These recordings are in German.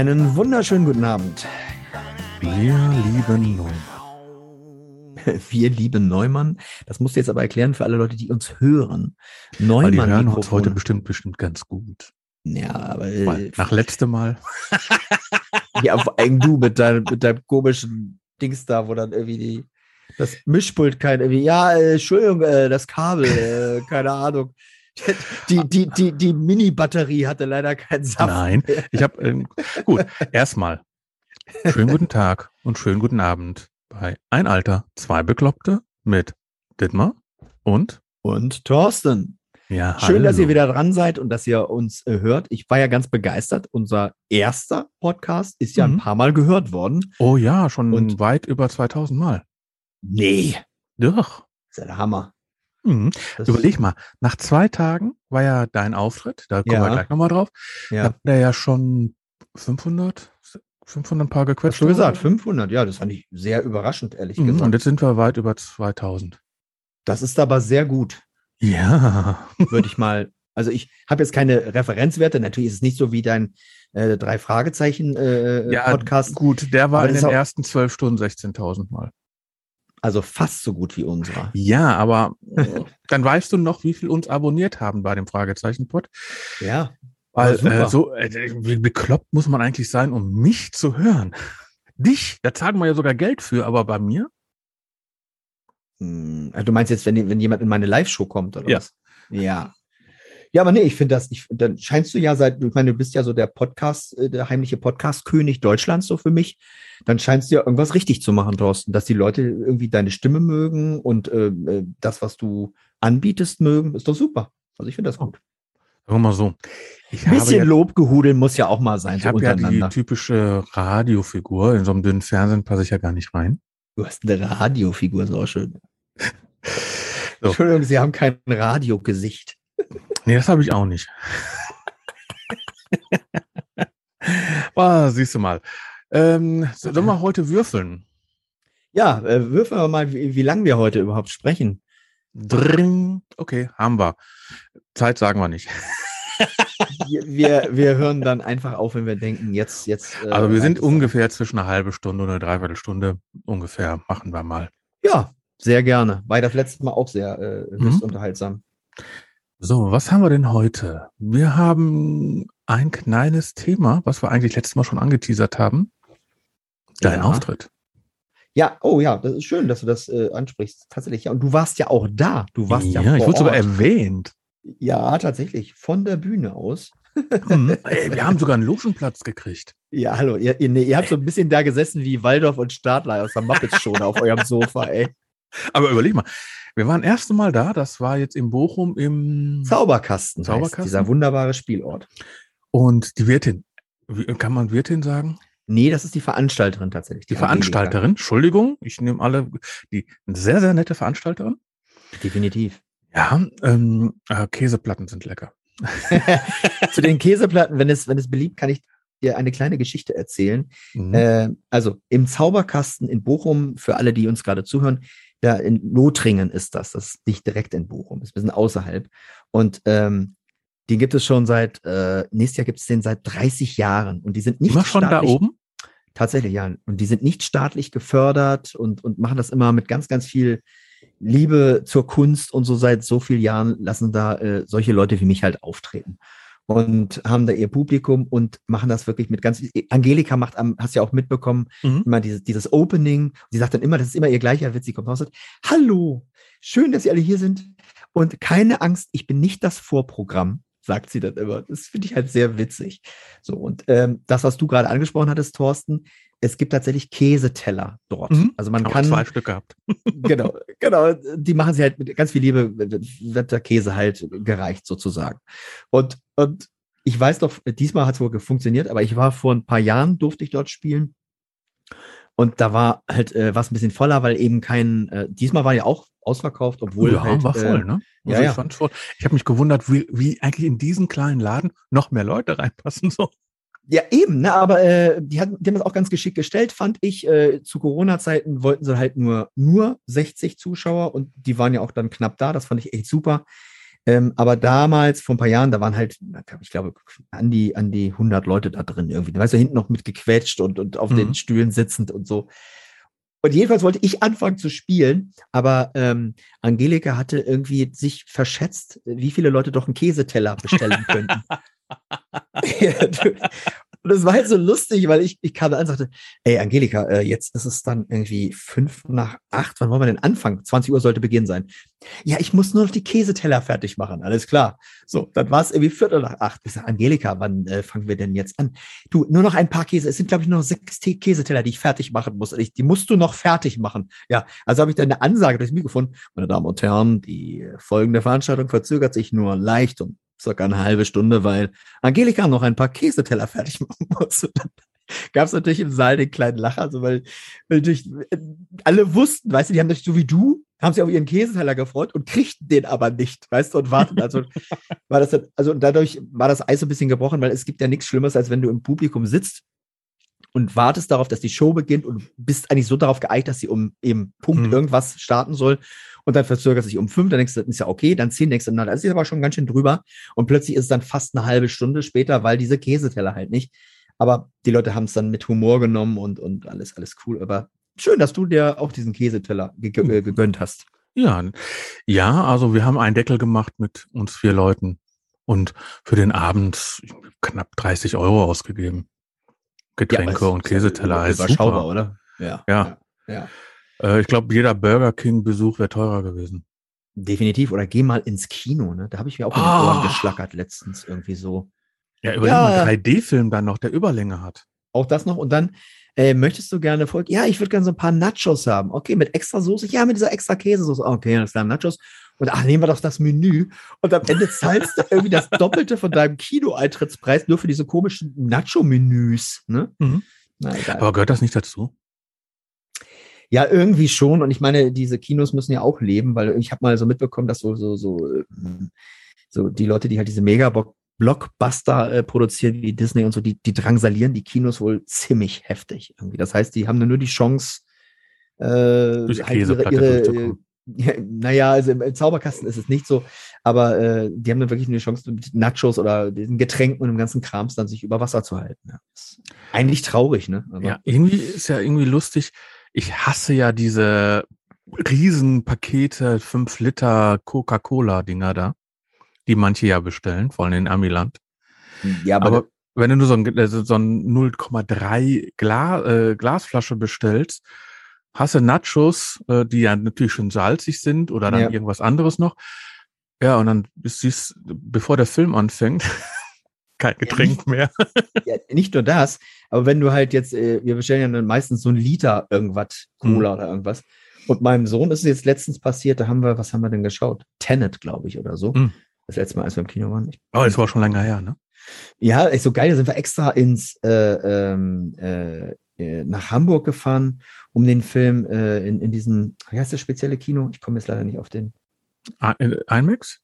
Einen wunderschönen guten Abend. Wir lieben Neumann. Wir lieben Neumann. Das musst du jetzt aber erklären für alle Leute, die uns hören. Neumann. Weil die hören uns heute bestimmt, bestimmt ganz gut. Ja, aber. Weil nach letztem Mal. ja, vor allem du mit deinem, mit deinem komischen Dings da, wo dann irgendwie die, das Mischpult kein irgendwie, ja, äh, Entschuldigung, äh, das Kabel, äh, keine Ahnung. Die, die, die, die Mini-Batterie hatte leider keinen Saft. Nein, ich habe, ähm, gut, erstmal, schönen guten Tag und schönen guten Abend bei Ein Alter, zwei Bekloppte mit Dittmar und und Thorsten. Ja, Schön, hallo. dass ihr wieder dran seid und dass ihr uns äh, hört. Ich war ja ganz begeistert. Unser erster Podcast ist ja Mhm. ein paar Mal gehört worden. Oh ja, schon Und- weit über 2000 Mal. Nee, Doch. das ist ja der Hammer. Mhm. Überleg mal, nach zwei Tagen war ja dein Auftritt, da kommen Ja. wir gleich nochmal drauf. Da Ja, hat er ja schon 500, 500 Paar gequetscht. hast du gesagt, oder? 500. Ja, das fand ich sehr überraschend, ehrlich Mhm. gesagt. Und jetzt sind wir weit über 2000. Das ist aber sehr gut, Ja. würde ich mal. Also ich habe jetzt keine Referenzwerte. Natürlich ist es nicht so wie dein äh, drei Fragezeichen äh, ja, Podcast. gut, der war in den auch- ersten zwölf Stunden 16.000 Mal. Also fast so gut wie unserer. Ja, aber äh, dann weißt du noch, wie viel uns abonniert haben bei dem Fragezeichen-Pod. Ja, Weil äh, so äh, wie bekloppt muss man eigentlich sein, um mich zu hören. Dich, da zahlen wir ja sogar Geld für, aber bei mir? Hm, also Du meinst jetzt, wenn, wenn jemand in meine Live-Show kommt, oder Ja. was? Ja. Ja, aber nee, ich finde das, ich, dann scheinst du ja seit, ich meine, du bist ja so der Podcast, äh, der heimliche Podcast-König Deutschlands so für mich. Dann scheinst du ja irgendwas richtig zu machen, Thorsten, dass die Leute irgendwie deine Stimme mögen und äh, äh, das, was du anbietest, mögen, ist doch super. Also ich finde das gut. Sagen wir mal so. Ein bisschen ja, Lobgehudeln muss ja auch mal sein, ich so habe ja die typische Radiofigur. In so einem dünnen Fernsehen passe ich ja gar nicht rein. du hast eine Radiofigur, ist auch schön. So. Entschuldigung, Sie haben kein Radiogesicht. Nee, das habe ich auch nicht. ah, siehst du mal. Ähm, so- sollen wir heute würfeln? Ja, äh, würfeln wir mal, wie, wie lange wir heute überhaupt sprechen. Dring. Okay, haben wir. Zeit sagen wir nicht. wir, wir, wir hören dann einfach auf, wenn wir denken, jetzt, jetzt. äh, Also wir sind ungefähr zwischen einer halben Stunde und einer Dreiviertelstunde ungefähr. Machen wir mal. Ja, sehr gerne. War das letzte Mal auch sehr äh, Mhm. unterhaltsam. So, was haben wir denn heute? Wir haben ein kleines Thema, was wir eigentlich letztes Mal schon angeteasert haben. Dein Ja. Auftritt. Ja, oh ja, das ist schön, dass du das äh, ansprichst. Tatsächlich, ja. Und du warst ja auch da. Du warst ja, ja, ich wurde sogar erwähnt. Ja, tatsächlich. Von der Bühne aus. Hm. Ey, wir haben sogar einen Logenplatz gekriegt. Ja, hallo. Ihr, ihr, nee, ihr habt so ein bisschen da gesessen wie Waldorf und Stadler aus der Muppets Show da auf eurem Sofa, ey. Aber überleg mal, wir waren das erste Mal da, das war jetzt in Bochum im Zauberkasten. heißt Zauberkasten? Dieser wunderbare Spielort. und die Wirtin, kann man Wirtin sagen? Nee, das ist die Veranstalterin tatsächlich. Die Angelika. Veranstalterin, Entschuldigung, ich nehme alle, die eine sehr, sehr nette Veranstalterin. Definitiv. Ja, ähm, äh, Käseplatten sind lecker. Zu den Käseplatten, wenn es, wenn es beliebt, kann ich dir eine kleine Geschichte erzählen. Mhm. Äh, also im Zauberkasten in Bochum, für alle, die uns gerade zuhören, da in Lothringen ist das. Das ist nicht direkt in Bochum, ist ein bisschen außerhalb. Und ähm, den gibt es schon seit, äh, nächstes Jahr gibt es den seit 30 Jahren. Und die sind nicht Immer schon da oben? Tatsächlich, ja. Und die sind nicht staatlich gefördert und, und machen das immer mit ganz, ganz viel Liebe zur Kunst und so seit so vielen Jahren lassen da äh, solche Leute wie mich halt auftreten. Und haben da ihr Publikum und machen das wirklich mit ganz. Angelika macht am, hast ja auch mitbekommen, Mhm. immer dieses, dieses Opening. Sie sagt dann immer, das ist immer ihr gleicher Witz. Sie kommt raus und sagt, Hallo, schön, dass Sie alle hier sind. Und keine Angst, ich bin nicht das Vorprogramm, sagt sie dann immer. Das finde ich halt sehr witzig. So, und ähm, das, was du gerade angesprochen hattest, Thorsten, es gibt tatsächlich Käseteller dort. Mhm. Also man Aber kann zwei Stück gehabt. genau, genau. Die machen sie halt mit ganz viel Liebe, wird der Käse halt gereicht sozusagen. Und, und ich weiß doch, diesmal hat es wohl funktioniert, aber ich war vor ein paar Jahren, durfte ich dort spielen. Und da war halt äh, was ein bisschen voller, weil eben kein, äh, diesmal war ja auch ausverkauft, obwohl ja, halt, war voll, äh, ne? ja, Also ja. ich fand's voll. Ich habe mich gewundert, wie, wie eigentlich in diesen kleinen Laden noch mehr Leute reinpassen. So. Ja, eben, ne, aber äh, die, hatten, die haben das auch ganz geschickt gestellt, fand ich. Äh, zu Corona-Zeiten wollten sie halt nur, nur 60 Zuschauer und die waren ja auch dann knapp da. Das fand ich echt super. Ähm, aber damals, vor ein paar Jahren, da waren halt, ich glaube, an die, an die 100 Leute da drin irgendwie. Da weißt du, hinten noch mit gequetscht und, und auf mhm. den Stühlen sitzend und so. Und jedenfalls wollte ich anfangen zu spielen, aber ähm, Angelika hatte irgendwie sich verschätzt, wie viele Leute doch einen Käseteller bestellen könnten. Ja, und das war halt so lustig, weil ich, ich kam da und sagte, ey, Angelika, äh, jetzt ist es dann irgendwie fünf nach acht. Wann wollen wir denn anfangen? 20 Uhr sollte Beginn sein. Ja, ich muss nur noch die Käseteller fertig machen. Alles klar. So, dann war es irgendwie Viertel nach acht. Ich sage, Angelika, wann äh, fangen wir denn jetzt an? Du, nur noch ein paar Käse. Es sind, glaube ich, nur noch sechs Käseteller, die ich fertig machen muss. Ich, die musst du noch fertig machen. Ja, also habe ich dann eine Ansage durchs Mikrofon. Meine Damen und Herren, die folgende Veranstaltung verzögert sich nur leicht um circa eine halbe Stunde, weil Angelika noch ein paar Käseteller fertig machen muss. Und dann gab es natürlich im Saal den kleinen Lacher, so weil, weil natürlich alle wussten, weißt du, die haben natürlich so wie du, haben sich auf ihren Käseteller gefreut und kriegten den aber nicht, weißt du, und warten. Also war das, also und dadurch war das Eis so ein bisschen gebrochen, weil es gibt ja nichts Schlimmes, als wenn du im Publikum sitzt und wartest darauf, dass die Show beginnt und bist eigentlich so darauf geeicht, dass sie um eben Punkt mhm. irgendwas starten soll und dann verzögert sich um fünf, dann denkst du, das ist ja okay, dann zehn, denkst du, na, das ist aber schon ganz schön drüber und plötzlich ist es dann fast eine halbe Stunde später, weil diese Käseteller halt nicht. Aber die Leute haben es dann mit Humor genommen und, und alles, alles cool. Aber schön, dass du dir auch diesen Käseteller ge äh, gegönnt hast. Ja, ja, also wir haben einen Deckel gemacht mit uns vier Leuten und für den Abend knapp 30 Euro ausgegeben. Getränke ja, und Käseteller. Ist überschaubar, oder? Ja. Ja. ja. Äh, ich glaube, jeder Burger King-Besuch wäre teurer gewesen. Definitiv. Oder geh mal ins Kino, ne? Da habe ich mir auch in den Ohren geschlackert letztens irgendwie so. Ja, überleg ja. mal, 3D-Film dann noch, der Überlänge hat. Auch das noch. Und dann äh, möchtest du gerne Volk? Ja, ich würde gerne so ein paar Nachos haben. Okay, mit extra Soße? Ja, mit dieser extra Käsesoße. Okay, das sind Nachos. Und ach, nehmen wir doch das Menü. Und am Ende zahlst du irgendwie das Doppelte von deinem Kino-Eintrittspreis nur für diese komischen Nacho-Menüs. Ne? Mhm. Na, Aber gehört das nicht dazu? Ja, irgendwie schon. Und ich meine, diese Kinos müssen ja auch leben, weil ich habe mal so mitbekommen, dass so, so, so, ähm, so die Leute, die halt diese Mega-Blockbuster äh, produzieren, wie Disney und so, die, die drangsalieren die Kinos wohl ziemlich heftig. Irgendwie. Das heißt, die haben nur die Chance, äh, Durch halt ihre, ihre ja, naja, also im, im, Zauberkasten ist es nicht so, aber äh, die haben dann wirklich eine Chance, mit Nachos oder diesen Getränken und dem ganzen Krams dann sich über Wasser zu halten. Ja. eigentlich traurig, ne? Aber ja, irgendwie ist ja irgendwie lustig ich hasse ja diese Riesenpakete, 5 Liter Coca-Cola-Dinger da, die manche ja bestellen, vor allem in Amiland. Ja, aber, aber wenn du nur so ein, also so ein 0,3 Glas, äh, Glasflasche bestellst, hast du Nachos, äh, die ja natürlich schon salzig sind oder dann ja. irgendwas anderes noch. Ja, und dann siehst bevor der Film anfängt, kein Getränk ja, nicht, mehr. ja, nicht nur das, aber wenn du halt jetzt, äh, wir bestellen ja dann meistens so ein Liter irgendwas, Cola mhm. oder irgendwas. Und meinem Sohn ist es jetzt letztens passiert, da haben wir, was haben wir denn geschaut? Tenet, glaube ich, oder so. Mhm. Das letzte Mal, als wir im Kino waren. Ich, oh, das war schon länger her, ne? Ja, ist so geil, da sind wir extra ins äh, ähm, äh, äh, nach Hamburg gefahren, um den Film äh, in, in diesem, wie heißt das spezielle Kino? Ich komme jetzt leider nicht auf den. IMAX?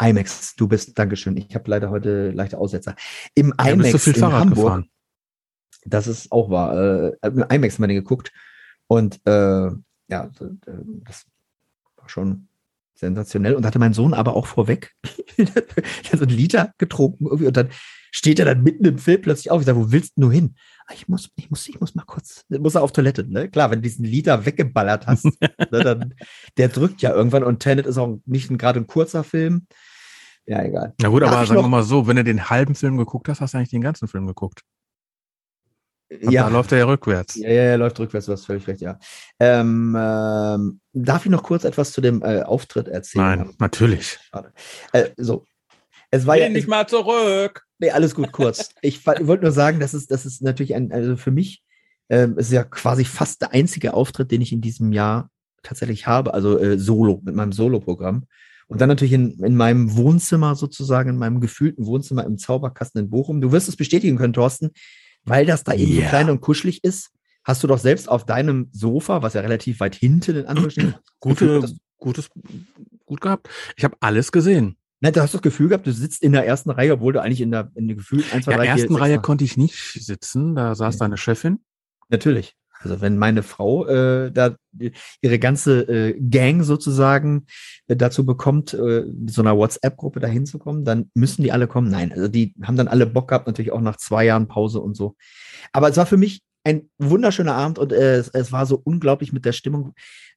IMAX, du bist, Dankeschön. Ich habe leider heute leichte Aussetzer. Im ja, IMAX in Hamburg. Gefahren. Das ist auch wahr. Äh, im IMAX haben wir den geguckt und äh, ja, das war schon sensationell und hatte mein Sohn aber auch vorweg so einen Liter getrunken irgendwie und dann steht er dann mitten im Film plötzlich auf. Ich sage, wo willst du nur hin? Ah, ich muss, ich muss, ich muss mal kurz, muss er auf Toilette, ne? Klar, wenn du diesen Liter weggeballert hast, ne, dann, der drückt ja irgendwann und Tenet ist auch nicht gerade ein kurzer Film. Ja, egal. Na gut, Darf aber sagen wir mal so, wenn du den halben Film geguckt hast, hast du eigentlich den ganzen Film geguckt. Ja. Da läuft er ja rückwärts. Ja, ja, er läuft rückwärts, du hast völlig recht, ja. Ähm, ähm, darf ich noch kurz etwas zu dem äh, Auftritt erzählen? Nein, natürlich. Schade. Äh, so. Es war Geh ja nicht mal zurück. Nee, alles gut, kurz. ich, wollte nur sagen, das ist, das ist natürlich ein, also für mich ähm, ist ja quasi fast der einzige Auftritt, den ich in diesem Jahr tatsächlich habe, also äh, solo, mit meinem Solo-Programm. Und dann natürlich in, in meinem Wohnzimmer sozusagen, in meinem gefühlten Wohnzimmer im Zauberkasten in Bochum. Du wirst es bestätigen können, Thorsten weil das da eben yeah. so klein und kuschelig ist, hast du doch selbst auf deinem Sofa, was ja relativ weit hinten in Anführungsstrichen, Gute, gutes, gut gehabt. Ich habe alles gesehen. Nein, du hast das Gefühl gehabt, du sitzt in der ersten Reihe, obwohl du eigentlich in der, in der Gefühl 1, 2, 3, In der ersten Reihe konnte ich nicht sitzen, da saß ja. deine Chefin. Natürlich. Also wenn meine Frau äh, da ihre ganze äh, Gang sozusagen äh, dazu bekommt, äh, so einer WhatsApp-Gruppe da hinzukommen, dann müssen die alle kommen. Nein, also die haben dann alle Bock gehabt, natürlich auch nach zwei Jahren Pause und so. Aber es war für mich ein wunderschöner Abend und äh, es, es war so unglaublich mit der Stimmung.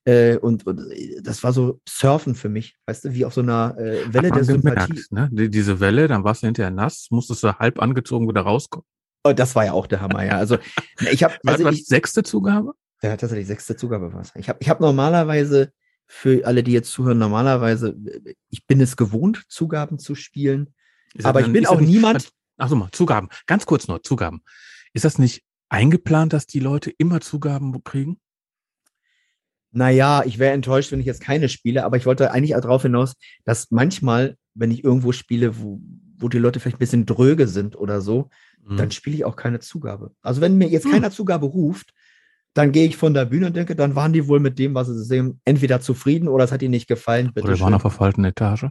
Äh, und, und äh, das war so Surfen für mich, weißt du, wie auf so einer äh, Welle der Sympathie. Gemerkt, ne? Die, diese Welle, dann warst du hinterher nass, musstest du halb angezogen wieder rauskommen. Oh, das war ja auch der Hammer, ja. Also ich habe also was, ich, sechste Zugabe? Hat tatsächlich sechste Zugabe was. Ich habe ich hab normalerweise für alle, die jetzt zuhören, normalerweise ich bin es gewohnt, Zugaben zu spielen, aber ich bin auch niemand. Ach so mal, Zugaben. Ganz kurz noch, Zugaben. Ist das nicht eingeplant, dass die Leute immer Zugaben kriegen? Naja, ich wäre enttäuscht, wenn ich jetzt keine spiele, aber ich wollte eigentlich auch darauf hinaus, dass manchmal, wenn ich irgendwo spiele, wo, wo die Leute vielleicht ein bisschen dröge sind oder so, mhm. dann spiele ich auch keine Zugabe. Also wenn mir jetzt mhm. keiner Zugabe ruft, dann gehe ich von der Bühne und denke, dann waren die wohl mit dem, was sie sehen, entweder zufrieden oder es hat ihnen nicht gefallen. Bitte oder waren auf der falschen Etage.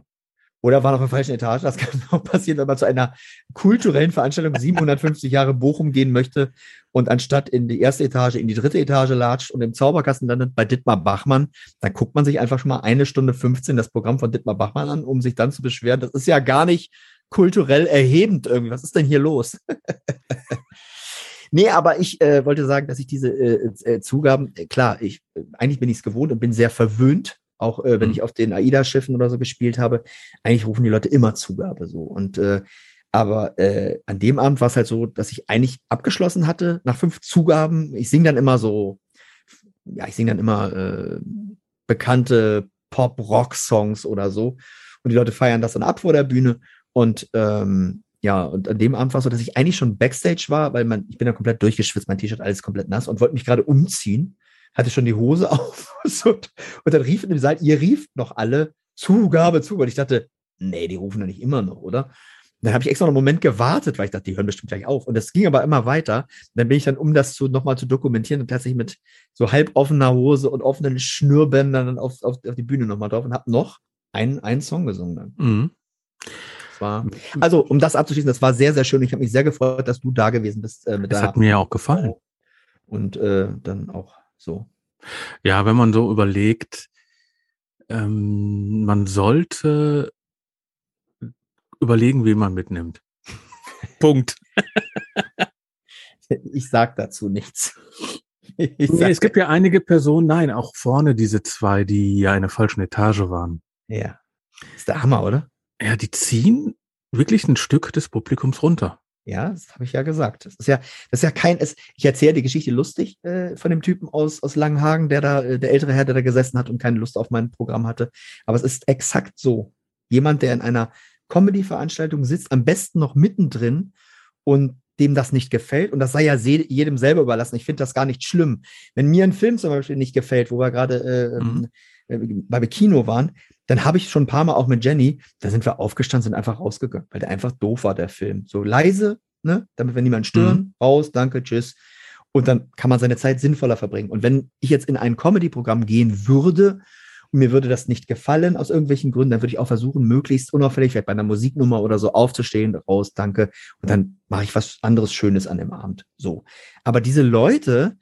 Oder waren auf der falschen Etage. Das kann auch passieren, wenn man zu einer kulturellen Veranstaltung 750 Jahre Bochum gehen möchte und anstatt in die erste Etage in die dritte Etage latscht und im Zauberkasten landet bei Dittmar Bachmann, dann guckt man sich einfach schon mal eine Stunde 15 das Programm von Dittmar Bachmann an, um sich dann zu beschweren. Das ist ja gar nicht kulturell erhebend irgendwie. Was ist denn hier los? nee, aber ich äh, wollte sagen, dass ich diese äh, äh, Zugaben, äh, klar, ich, äh, eigentlich bin ich es gewohnt und bin sehr verwöhnt, auch äh, wenn mhm. ich auf den AIDA-Schiffen oder so gespielt habe. Eigentlich rufen die Leute immer Zugabe so. Und äh, aber äh, an dem Abend war es halt so, dass ich eigentlich abgeschlossen hatte nach fünf Zugaben. Ich singe dann immer so, ja, ich singe dann immer äh, bekannte Pop-Rock-Songs oder so. Und die Leute feiern das dann ab vor der Bühne. Und ähm, ja, und an dem Abend war es so, dass ich eigentlich schon Backstage war, weil man, ich bin da komplett durchgeschwitzt, mein T-Shirt alles komplett nass und wollte mich gerade umziehen, hatte schon die Hose auf und, und dann rief in dem Saal, ihr rieft noch alle Zugabe, Zugabe. Und ich dachte, nee, die rufen da nicht immer noch, oder? dann habe ich extra noch einen Moment gewartet, weil ich dachte, die hören bestimmt gleich auf. Und das ging aber immer weiter. dann bin ich dann, um das zu, nochmal zu dokumentieren, und tatsächlich mit so halb offener Hose und offenen Schnürbändern dann auf, auf, auf die Bühne nochmal drauf und habe noch einen, einen Song gesungen dann. Mhm war, also um das abzuschließen, das war sehr, sehr schön. Ich habe mich sehr gefreut, dass du da gewesen bist. Äh, mit das hat mir ja auch gefallen. Und äh, dann auch so. Ja, wenn man so überlegt, ähm, man sollte überlegen, wie man mitnimmt. Punkt. ich sag dazu nichts. Nee, es gibt ja einige Personen, nein, auch vorne diese zwei, die ja in der falschen Etage waren. Ja. Ist der Hammer, oder? Ja, die ziehen wirklich ein Stück des Publikums runter. Ja, das habe ich ja gesagt. Das ist ja, das ist ja kein, es, ich erzähle die Geschichte lustig äh, von dem Typen aus, aus Langenhagen, der da, äh, der ältere Herr, der da gesessen hat und keine Lust auf mein Programm hatte. Aber es ist exakt so. Jemand, der in einer Comedy-Veranstaltung sitzt, am besten noch mittendrin und dem das nicht gefällt. Und das sei ja jedem selber überlassen. Ich finde das gar nicht schlimm. Wenn mir ein Film zum Beispiel nicht gefällt, wo wir gerade äh, mhm. Äh, bei Kino waren, dann habe ich schon ein paar Mal auch mit Jenny, da sind wir aufgestanden, sind einfach rausgegangen, weil der einfach doof war, der Film. So leise, ne, damit wir niemanden stören, mhm. raus, danke, tschüss. Und dann kann man seine Zeit sinnvoller verbringen. Und wenn ich jetzt in ein Comedy-Programm gehen würde und mir würde das nicht gefallen aus irgendwelchen Gründen, dann würde ich auch versuchen, möglichst unauffällig, vielleicht bei einer Musiknummer oder so aufzustehen, raus, danke. Und dann mache ich was anderes Schönes an dem Abend. So. Aber diese Leute,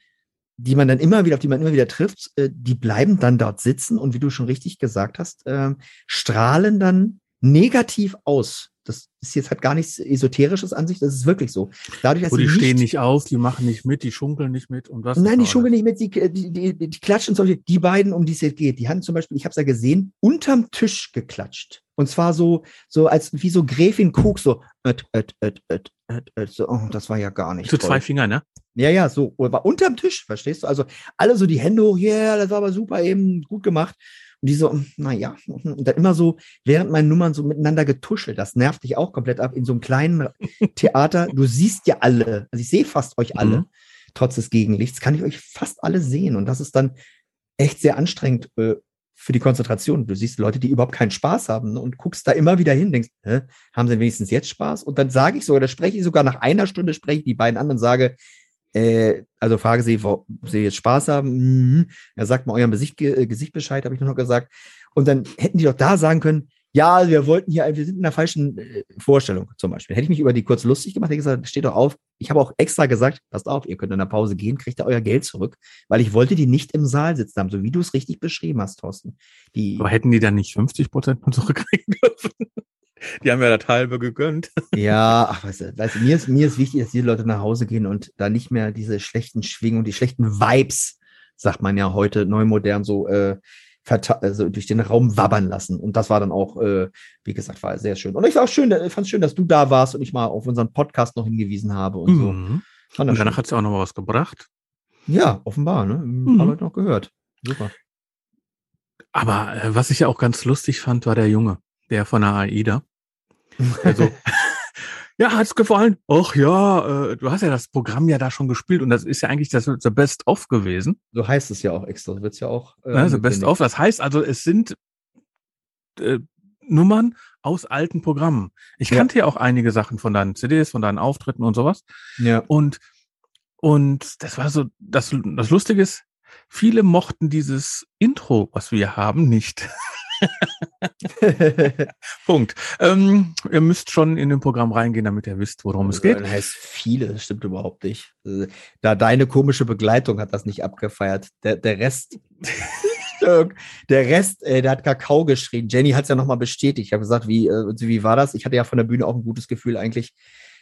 die man dann immer wieder, auf die man immer wieder trifft, äh, die bleiben dann dort sitzen und wie du schon richtig gesagt hast, äh, strahlen dann negativ aus. Das ist jetzt halt gar nichts Esoterisches an sich, das ist wirklich so. Dadurch, dass oh, die nicht, stehen nicht auf, die machen nicht mit, die schunkeln nicht mit und was. Nein, die schunkeln nicht mit, die, die, die, die klatschen solche, die beiden, um die es jetzt geht, die haben zum Beispiel, ich habe es ja gesehen, unterm Tisch geklatscht. Und zwar so, so als wie so Gräfin Koch, so, öt, öt, öt, öt, öt, öt, so oh, das war ja gar nicht. Zu zwei Finger, ne? Ja, ja, so. War unterm Tisch, verstehst du? Also alle so die Hände hoch, ja, yeah, das war aber super eben, gut gemacht. Und die so, naja, und dann immer so, während meinen Nummern so miteinander getuschelt. Das nervt dich auch komplett ab in so einem kleinen Theater. Du siehst ja alle, also ich sehe fast euch alle, mhm. trotz des Gegenlichts, kann ich euch fast alle sehen. Und das ist dann echt sehr anstrengend äh, für die Konzentration. Du siehst Leute, die überhaupt keinen Spaß haben ne, und guckst da immer wieder hin, denkst, Hä, haben sie wenigstens jetzt Spaß? Und dann sage ich sogar, da spreche ich sogar nach einer Stunde, spreche ich die beiden anderen, sage, äh, also frage sie, wo sie jetzt Spaß haben. Mhm. Er sagt mal euer Gesicht, äh, Gesicht Bescheid, habe ich nur noch gesagt. Und dann hätten die doch da sagen können, Ja, wir wollten hier, wir sind in der falschen äh, Vorstellung zum Beispiel. Hätte ich mich über die kurz lustig gemacht, hätte ich gesagt, steht doch auf. Ich habe auch extra gesagt, passt auf, ihr könnt in der Pause gehen, kriegt ihr euer Geld zurück, weil ich wollte die nicht im Saal sitzen haben, so wie du es richtig beschrieben hast, Thorsten. Die, Aber hätten die dann nicht 50 Prozent zurückkriegen dürfen? Die haben ja das halbe gegönnt. Ja, ach, weißt du, weißt du, mir, ist, mir ist wichtig, dass die Leute nach Hause gehen und da nicht mehr diese schlechten Schwingungen, die schlechten Vibes, sagt man ja heute neumodern so, äh, also durch den Raum wabbern lassen. Und das war dann auch, äh, wie gesagt, war sehr schön. Und ich war auch schön, ich fand es schön, dass du da warst und ich mal auf unseren Podcast noch hingewiesen habe und mhm. so. Und danach hat es auch noch was gebracht. Ja, offenbar, ne? Ein mhm. paar Leute noch gehört. Super. Aber äh, was ich ja auch ganz lustig fand, war der Junge, der von der AIDA. Also, ja, hat's gefallen? Ach ja, äh, du hast ja das Programm ja da schon gespielt und das ist ja eigentlich das The Best of gewesen. So heißt es ja auch extra, wird's ja auch. Äh, ja, The Best of, das heißt also, es sind äh, Nummern aus alten Programmen. Ich ja. kannte ja auch einige Sachen von deinen CDs, von deinen Auftritten und sowas. Ja. Und und das war so, das, das Lustige ist, viele mochten dieses Intro, was wir haben, nicht. Punkt. Ähm, ihr müsst schon in dem Programm reingehen, damit ihr wisst, worum es geht. Das heißt viele, das stimmt überhaupt nicht. Äh, da deine komische Begleitung hat das nicht abgefeiert. Der, der Rest, der Rest, äh, der hat Kakao geschrien. Jenny hat es ja nochmal bestätigt. Ich habe gesagt, wie, äh, wie war das? Ich hatte ja von der Bühne auch ein gutes Gefühl eigentlich.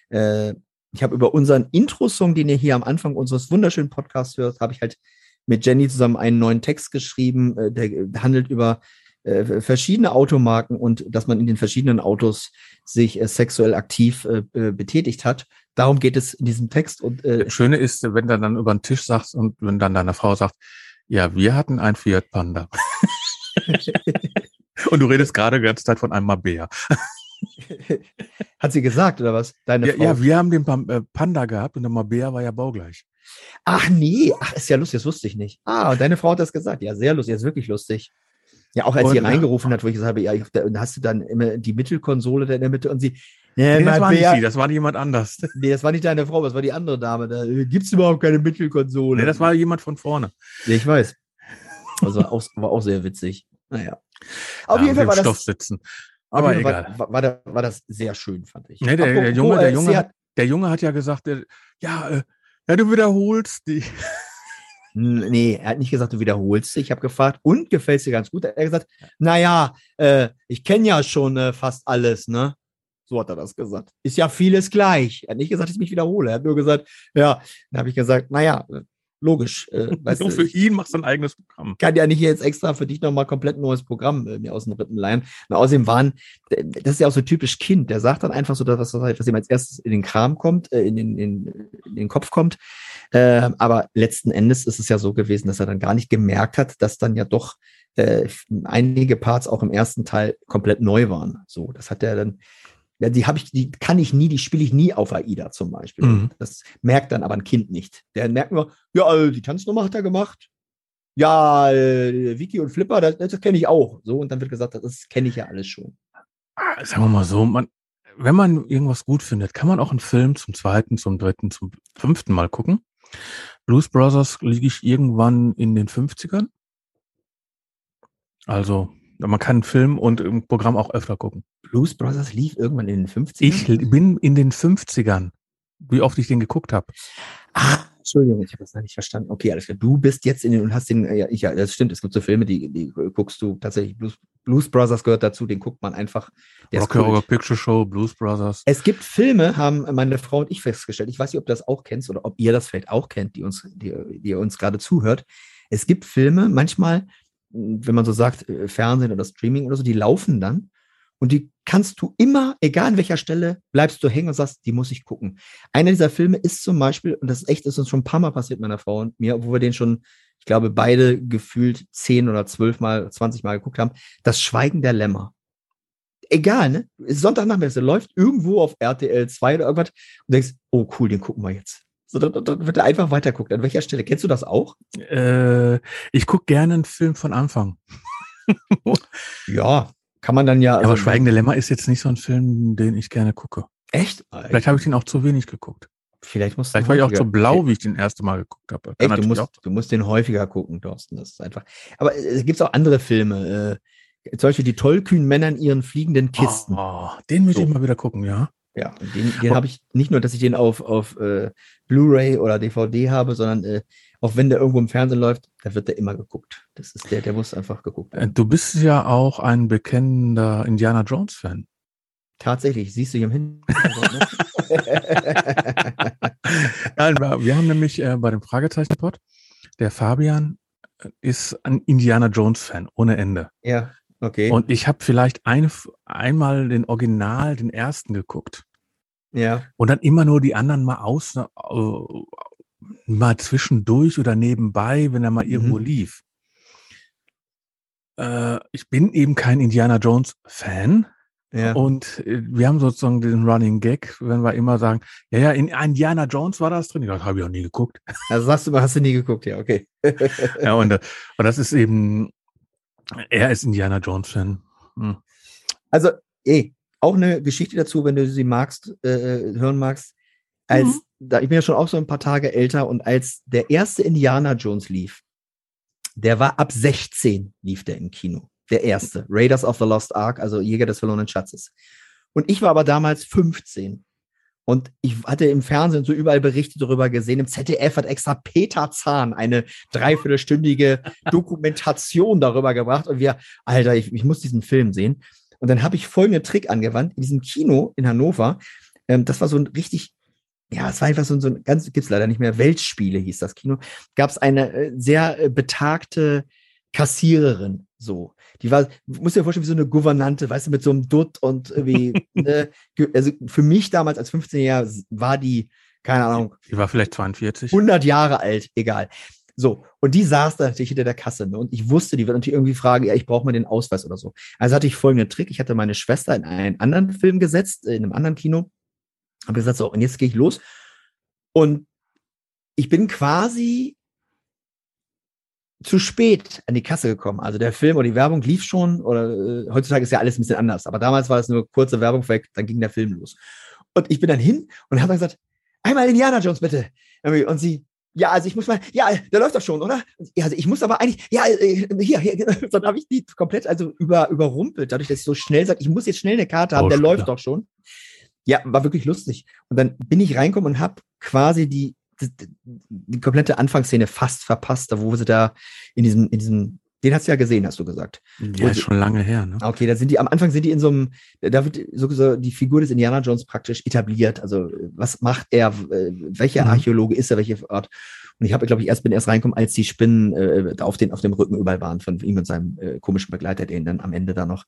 Äh, ich habe über unseren Intro-Song, den ihr hier am Anfang unseres wunderschönen Podcasts hört, habe ich halt mit Jenny zusammen einen neuen Text geschrieben, äh, der handelt über äh, verschiedene Automarken und dass man in den verschiedenen Autos sich äh, sexuell aktiv äh, betätigt hat. Darum geht es in diesem Text. Und äh, das Schöne ist, wenn du dann über den Tisch sagst und wenn dann deine Frau sagt, ja, wir hatten ein Fiat Panda. und du redest gerade die ganze Zeit von einem Mabea. Hat sie gesagt, oder was? Deine ja, Frau? ja, wir haben den äh, Panda gehabt und der Mabea war ja baugleich. Ach nee, ach, ist ja lustig, das wusste ich nicht. Ah, und deine Frau hat das gesagt. Ja, sehr lustig, das ist wirklich lustig. Ja, auch als und, sie reingerufen hat, wo ich gesagt habe, ja, hast du dann immer die Mittelkonsole da in der Mitte und sie. Nee, nee das war nicht sie, das war jemand anders. Nee, das war nicht deine Frau, das war die andere Dame. Da gibt es überhaupt keine Mittelkonsole. Nee, das war jemand von vorne. Ja, ich weiß. Also auch, war auch sehr witzig. Naja. Auf ja, jeden Fall war das. Sitzen. Aber egal. War, war, war, war, das sehr schön, fand ich. Nee, der, der, Junge, der, Junge hat, der Junge hat ja gesagt, der, ja, äh, ja, du wiederholst dich. Nee, er hat nicht gesagt, du wiederholst dich. Ich habe gefragt, und gefällt es dir ganz gut? Er hat gesagt, naja, äh, ich kenne ja schon äh, fast alles, ne? So hat er das gesagt. Ist ja vieles gleich. Er hat nicht gesagt, dass ich mich wiederhole. Er hat nur gesagt, ja, dann habe ich gesagt, naja, logisch. Äh, weißt du, für ihn machst du ein eigenes Programm. Kann ja nicht jetzt extra für dich nochmal komplett neues Programm äh, mir aus den Rippen leihen. Und außerdem waren, das ist ja auch so typisch Kind, der sagt dann einfach so, dass was ihm als erstes in den Kram kommt, äh, in, den, in, in den Kopf kommt. Äh, aber letzten Endes ist es ja so gewesen, dass er dann gar nicht gemerkt hat, dass dann ja doch äh, einige Parts auch im ersten Teil komplett neu waren. So, das hat er dann ja, die habe ich, die kann ich nie, die spiele ich nie auf AIDA zum Beispiel. Mhm. Das merkt dann aber ein Kind nicht. Der merkt nur, ja, äh, die Tanznummer hat er gemacht. Ja, äh, Vicky und Flipper, das, das kenne ich auch. So, und dann wird gesagt, das kenne ich ja alles schon. Ah, sagen wir mal so, man, wenn man irgendwas gut findet, kann man auch einen Film zum zweiten, zum dritten, zum fünften Mal gucken. Blues Brothers liege ich irgendwann in den 50ern. Also man kann Film und im Programm auch öfter gucken. Blues Brothers lief irgendwann in den 50ern? Ich bin in den 50ern, wie oft ich den geguckt habe. Ah, Entschuldigung, ich habe das nicht verstanden. Okay, alles klar. Du bist jetzt in den und hast den, ja, ich, ja, das stimmt, es gibt so Filme, die, die guckst du tatsächlich. Blues, Blues Brothers gehört dazu, den guckt man einfach. Rock Horror Picture Show, Blues Brothers. Es gibt Filme, haben meine Frau und ich festgestellt. Ich weiß nicht, ob du das auch kennst oder ob ihr das vielleicht auch kennt, die uns, die, die ihr uns gerade zuhört. Es gibt Filme, manchmal, wenn man so sagt, äh, Fernsehen oder Streaming oder so, die laufen dann und die kannst du immer, egal an welcher Stelle, bleibst du hängen und sagst, die muss ich gucken. Einer dieser Filme ist zum Beispiel, und das ist echt, ist uns schon ein paar Mal passiert, meiner Frau und mir, wo wir den schon, ich glaube, beide gefühlt zehn oder zwölf Mal, zwanzig Mal geguckt haben, das Schweigen der Lämmer. Egal, ne? Sonntagnachmittag, der läuft irgendwo auf RTL 2 oder irgendwas und denkst, oh cool, den gucken wir jetzt. So, dann, dann wird er einfach weiterguckt. An welcher Stelle? Kennst du das auch? Äh, ich gucke gerne einen Film von Anfang. ja, kann man dann ja. Also, aber Schweigende Lämmer ist jetzt nicht so ein Film, den ich gerne gucke. Echt? Vielleicht habe ich den auch zu wenig geguckt. Vielleicht, musst Vielleicht war ich auch zu blau, wie ich den erste Mal geguckt habe. Echt, du, musst, du musst den häufiger gucken, Thorsten. Das ist einfach. Aber es äh, gibt auch andere Filme. Äh, Zum Beispiel die tollkühnen Männer in ihren fliegenden Kisten. Oh, den möchte So. ich mal wieder gucken, ja. Ja, den, den habe ich nicht nur, dass ich den auf, auf äh, Blu-ray oder DVD habe, sondern äh, auch wenn der irgendwo im Fernsehen läuft, da wird der immer geguckt. Das ist der, der muss einfach geguckt Äh, werden. Du bist ja auch ein bekennender Indiana Jones-Fan. Tatsächlich, siehst du hier im Hintergrund. Ne? Nein, wir haben nämlich äh, bei dem Fragezeichen-Pod, der Fabian äh, ist ein Indiana Jones-Fan ohne Ende. ja, okay. Und ich habe vielleicht eine, einmal den Original, den ersten geguckt. ja, Und dann immer nur die anderen mal aus, äh, mal zwischendurch oder nebenbei, wenn er mal irgendwo Mhm. lief. Äh, ich bin eben kein Indiana Jones Fan. ja. Und äh, wir haben sozusagen den Running Gag, wenn wir immer sagen, ja, ja, in Indiana Jones war das drin. Ich habe ich auch nie geguckt. Also sagst du mal, hast du nie geguckt, ja, okay. ja, und, äh, und das ist eben, er ist Indiana Jones Fan. Hm. Also, ey, auch eine Geschichte dazu, wenn du sie magst, äh, hören magst. Als, Mhm. da, ich bin ja schon auch so ein paar Tage älter und als der erste Indiana Jones lief, der war ab 16, lief der im Kino. Der erste. Raiders of the Lost Ark, also Jäger des verlorenen Schatzes. Und ich war aber damals 15. Und ich hatte im Fernsehen so überall Berichte darüber gesehen. Im ZDF hat extra Peter Zahn eine dreiviertelstündige Dokumentation darüber gebracht. Und wir, Alter, ich, ich muss diesen Film sehen. Und dann habe ich folgenden Trick angewandt. In diesem Kino in Hannover, ähm, das war so ein richtig, ja, es war einfach so, ein- so ein ganz, gibt's leider nicht mehr, Weltspiele hieß das Kino, gab es eine äh, sehr äh, betagte Kassiererin, so. Die war, muss dir vorstellen, wie so eine Gouvernante, weißt du, mit so einem Dutt und irgendwie, ne, also für mich damals als 15-Jähriger war die, keine Ahnung, Die war vielleicht 42. 100 Jahre alt, egal. So, und die saß da natürlich hinter der Kasse. Ne? Und ich wusste, die wird natürlich irgendwie fragen, ja, ich brauche mal den Ausweis oder so. Also hatte ich folgenden Trick. Ich hatte meine Schwester in einen anderen Film gesetzt, äh, in einem anderen Kino. Habe gesagt, so, und jetzt gehe ich los. Und ich bin quasi zu spät an die Kasse gekommen. Also der Film oder die Werbung lief schon, oder äh, heutzutage ist ja alles ein bisschen anders. Aber damals war es nur kurze Werbung weg, dann ging der Film los. Und ich bin dann hin und habe dann gesagt, einmal Indiana Jones bitte. Und sie, ja, also ich muss mal, ja, der läuft doch schon, oder? Ja, also ich muss aber eigentlich, ja, äh, hier, hier, dann habe ich die komplett also über, überrumpelt, dadurch, dass ich so schnell sage, ich muss jetzt schnell eine Karte haben, Oh, der läuft doch schon. Ja, war wirklich lustig. Und dann bin ich reinkommen und habe quasi die, die, komplette Anfangsszene fast verpasst, da wo sie da in diesem, in diesem, den hast du ja gesehen, hast du gesagt. Ja, ist schon lange her, ne? Okay, da sind die, am Anfang sind die in so einem, da wird so die Figur des Indiana Jones praktisch etabliert. Also, was macht er, äh, welcher Mhm. Archäologe ist er, welche Art? Und ich habe, glaube ich, erst bin erst reinkommen, als die Spinnen äh, auf, den, auf dem Rücken überall waren von ihm und seinem äh, komischen Begleiter, der ihn dann am Ende da noch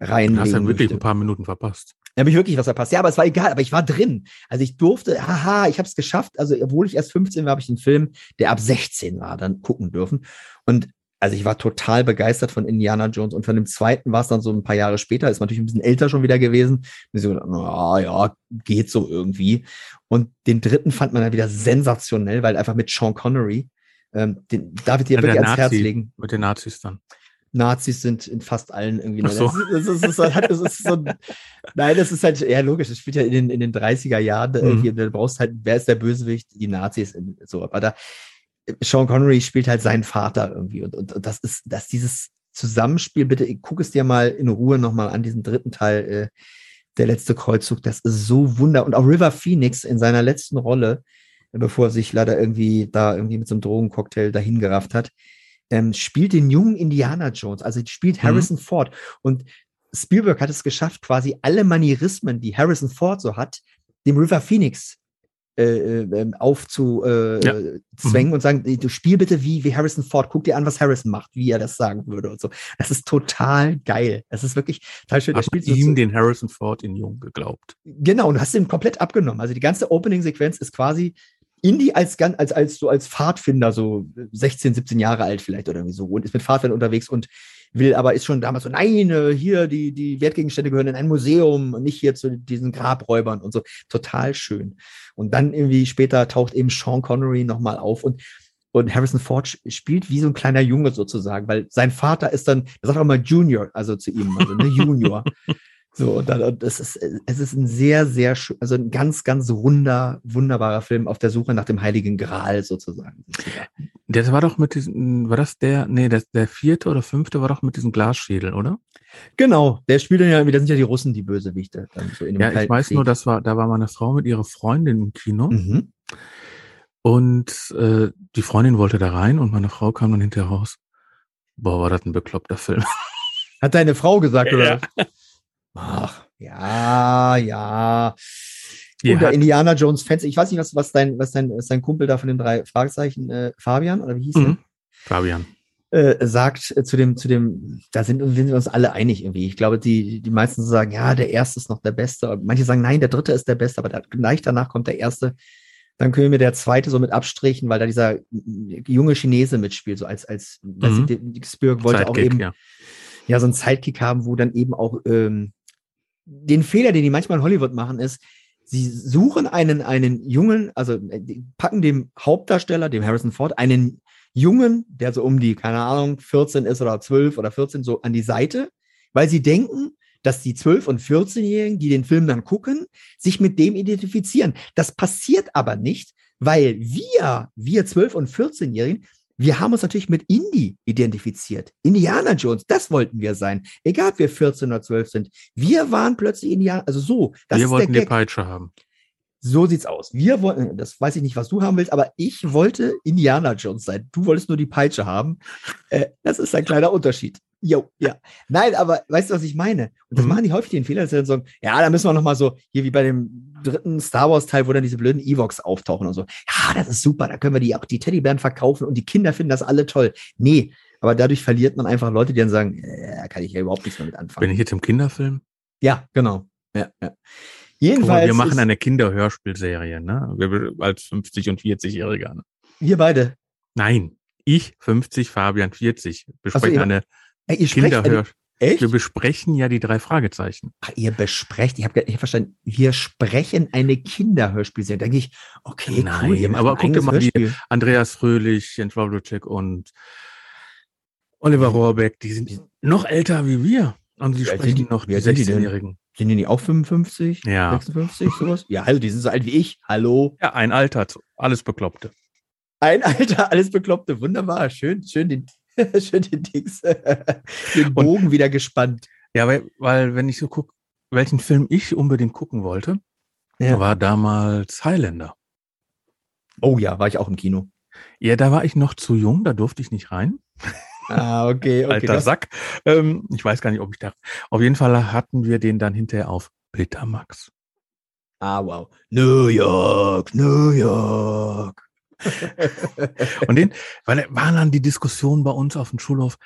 rein. Du hast ja wirklich ein paar Minuten verpasst. Da habe ich wirklich was verpasst. Ja, aber es war egal, aber ich war drin. Also ich durfte, haha, ich habe es geschafft. Also obwohl ich erst 15 war, habe ich den Film, der ab 16 war, dann gucken dürfen. Und also ich war total begeistert von Indiana Jones und von dem zweiten war es dann so ein paar Jahre später, ist man natürlich ein bisschen älter schon wieder gewesen. Und so, na ja, geht so irgendwie. Und den dritten fand man dann wieder sensationell, weil einfach mit Sean Connery, ähm, den darf ich dir Ja, wirklich ans Herz Nazi. legen. Mit den Nazis dann. Nazis sind in fast allen irgendwie. Ach so. Das, ist, das, ist, das, ist, so ein, nein, das ist halt ja logisch. Das spielt ja in den, in den 30er Jahren. äh, Mhm. Hier, du brauchst halt, wer ist der Bösewicht? Die Nazis. in- So, aber da, Sean Connery spielt halt seinen Vater irgendwie. Und, und, und das ist, dass dieses Zusammenspiel, bitte guck es dir mal in Ruhe nochmal an, diesen dritten Teil, äh, der letzte Kreuzzug, das ist so wunder. Und auch River Phoenix in seiner letzten Rolle, äh, bevor er sich leider irgendwie da irgendwie mit so einem Drogencocktail dahin gerafft hat, ähm, spielt den jungen Indiana Jones, also spielt Mhm. Harrison Ford. Und Spielberg hat es geschafft, quasi alle Manierismen, die Harrison Ford so hat, dem River Phoenix äh, äh, aufzuzwängen Ja. äh, zwängen und sagen, du spiel bitte wie, wie Harrison Ford, guck dir an, was Harrison macht, wie er das sagen würde und so. Das ist total geil. Das ist wirklich total schön. Hab spielt ihm so, den Harrison Ford in Jung geglaubt. Genau, und du hast ihn komplett abgenommen. Also die ganze Opening-Sequenz ist quasi Indy als, als, als, so als Pfadfinder, so 16, 17 Jahre alt vielleicht oder irgendwie so, und ist mit Pfadfindern unterwegs und will aber ist schon damals so, nein, äh, hier, die, die Wertgegenstände gehören in ein Museum und nicht hier zu diesen Grabräubern und so. Total schön. Und dann irgendwie später taucht eben Sean Connery nochmal auf und und Harrison Ford spielt wie so ein kleiner Junge sozusagen, weil sein Vater ist dann, er sagt auch mal Junior, also zu ihm, also ne, Junior. So, und dann, und das ist, es ist ein sehr, sehr, also ein ganz, ganz runder, wunderbarer Film auf der Suche nach dem Heiligen Gral sozusagen. Das war doch mit diesem, war das der, nee, das, der vierte oder fünfte war doch mit diesem Glasschädel, oder? Genau, der spielt dann ja, da sind ja die Russen die Bösewichte. Dann so in dem Ja, ich Kalten weiß Krieg. nur, das war, da war meine Frau mit ihrer Freundin im Kino Mhm. und äh, die Freundin wollte da rein und meine Frau kam dann hinterher raus. Boah, war das ein bekloppter Film. Hat deine Frau gesagt, oder? Ja. Ach, ja, ja. Unter hat- Indiana Jones Fans. Ich weiß nicht, was, was, dein, was, dein, was dein Kumpel da von den drei Fragezeichen, äh, Fabian, oder wie hieß Mhm. Fabian. er, äh, sagt äh, zu dem, zu dem, da sind, sind wir uns alle einig irgendwie. Ich glaube, die, die meisten sagen, ja, der erste ist noch der beste. Manche sagen, nein, der dritte ist der beste, aber da, gleich danach kommt der erste. Dann können wir der zweite so mit abstrichen, weil da dieser äh, junge Chinese mitspielt, so als, als, Mhm. Spielberg wollte auch Sidekick, eben ja. ja so einen Sidekick haben, wo dann eben auch ähm, den Fehler, den die manchmal in Hollywood machen, ist, sie suchen einen, einen jungen, also äh, packen dem Hauptdarsteller, dem Harrison Ford, einen Jungen, der so um die, keine Ahnung, 14 ist oder 12 oder 14, so an die Seite, weil sie denken, dass die 12- und 14-Jährigen, die den Film dann gucken, sich mit dem identifizieren. Das passiert aber nicht, weil wir, wir 12- und 14-Jährigen, wir haben uns natürlich mit Indie identifiziert. Indiana Jones, das wollten wir sein. Egal, ob wir 14 oder 12 sind. Wir waren plötzlich Indianer, also so. Wir wollten die. Peitsche haben. So sieht's aus. Wir wollten, das weiß ich nicht, was du haben willst, aber ich wollte Indiana Jones sein. Du wolltest nur die Peitsche haben. Äh, das ist ein kleiner Unterschied. Jo, ja. Nein, aber weißt du, was ich meine? Und das Mhm. machen die häufig den Fehler, dass sie dann sagen, ja, da müssen wir noch mal so, hier wie bei dem dritten Star Wars Teil, wo dann diese blöden Evox auftauchen und so. Ja, das ist super, da können wir die auch die Teddybären verkaufen und die Kinder finden das alle toll. Nee, aber dadurch verliert man einfach Leute, die dann sagen, da kann ich ja überhaupt nichts mehr mit anfangen. Bin ich jetzt im Kinderfilm? ja, genau. Ja, ja. Guck mal, Jedenfalls. wir machen eine Kinderhörspielserie, ne? Wir, als 50- und 40-Jähriger. Ne? wir beide. Nein, ich 50, Fabian 40. Besprechen ihr- eine Ey, ihr sprecht, Kinderhör. echt? Wir besprechen ja die drei Fragezeichen. Ach, ihr besprecht, ich habe hab verstanden, wir sprechen eine Kinderhörspielserie. Da denke ich, okay, Nein, cool, aber guck dir mal die-. Andreas Fröhlich, Jens Wawluczek und Oliver Rohrbeck, die sind noch älter wie wir. Und die sprechen die? noch Wie die alt sind die denn? 16-Jährigen. Sind die nicht auch 55, Ja. 56, sowas? Ja, also die sind so alt wie ich. Hallo. Ja, ein Alter, alles Bekloppte. Ein Alter, alles Bekloppte. Wunderbar. Schön, schön den, schön den Dings, den Bogen wieder gespannt. Ja, weil, weil wenn ich so gucke, welchen Film ich unbedingt gucken wollte, Ja. war damals Highlander. Oh ja, war ich auch im Kino. Ja, da war ich noch zu jung, da durfte ich nicht rein. Ah, okay, okay. Alter Sack. Ähm, ich weiß gar nicht, ob ich da. Auf jeden Fall hatten wir den dann hinterher auf Betamax. ah, wow. New York, New York. Und den, weil da waren dann die Diskussionen bei uns auf dem Schulhof.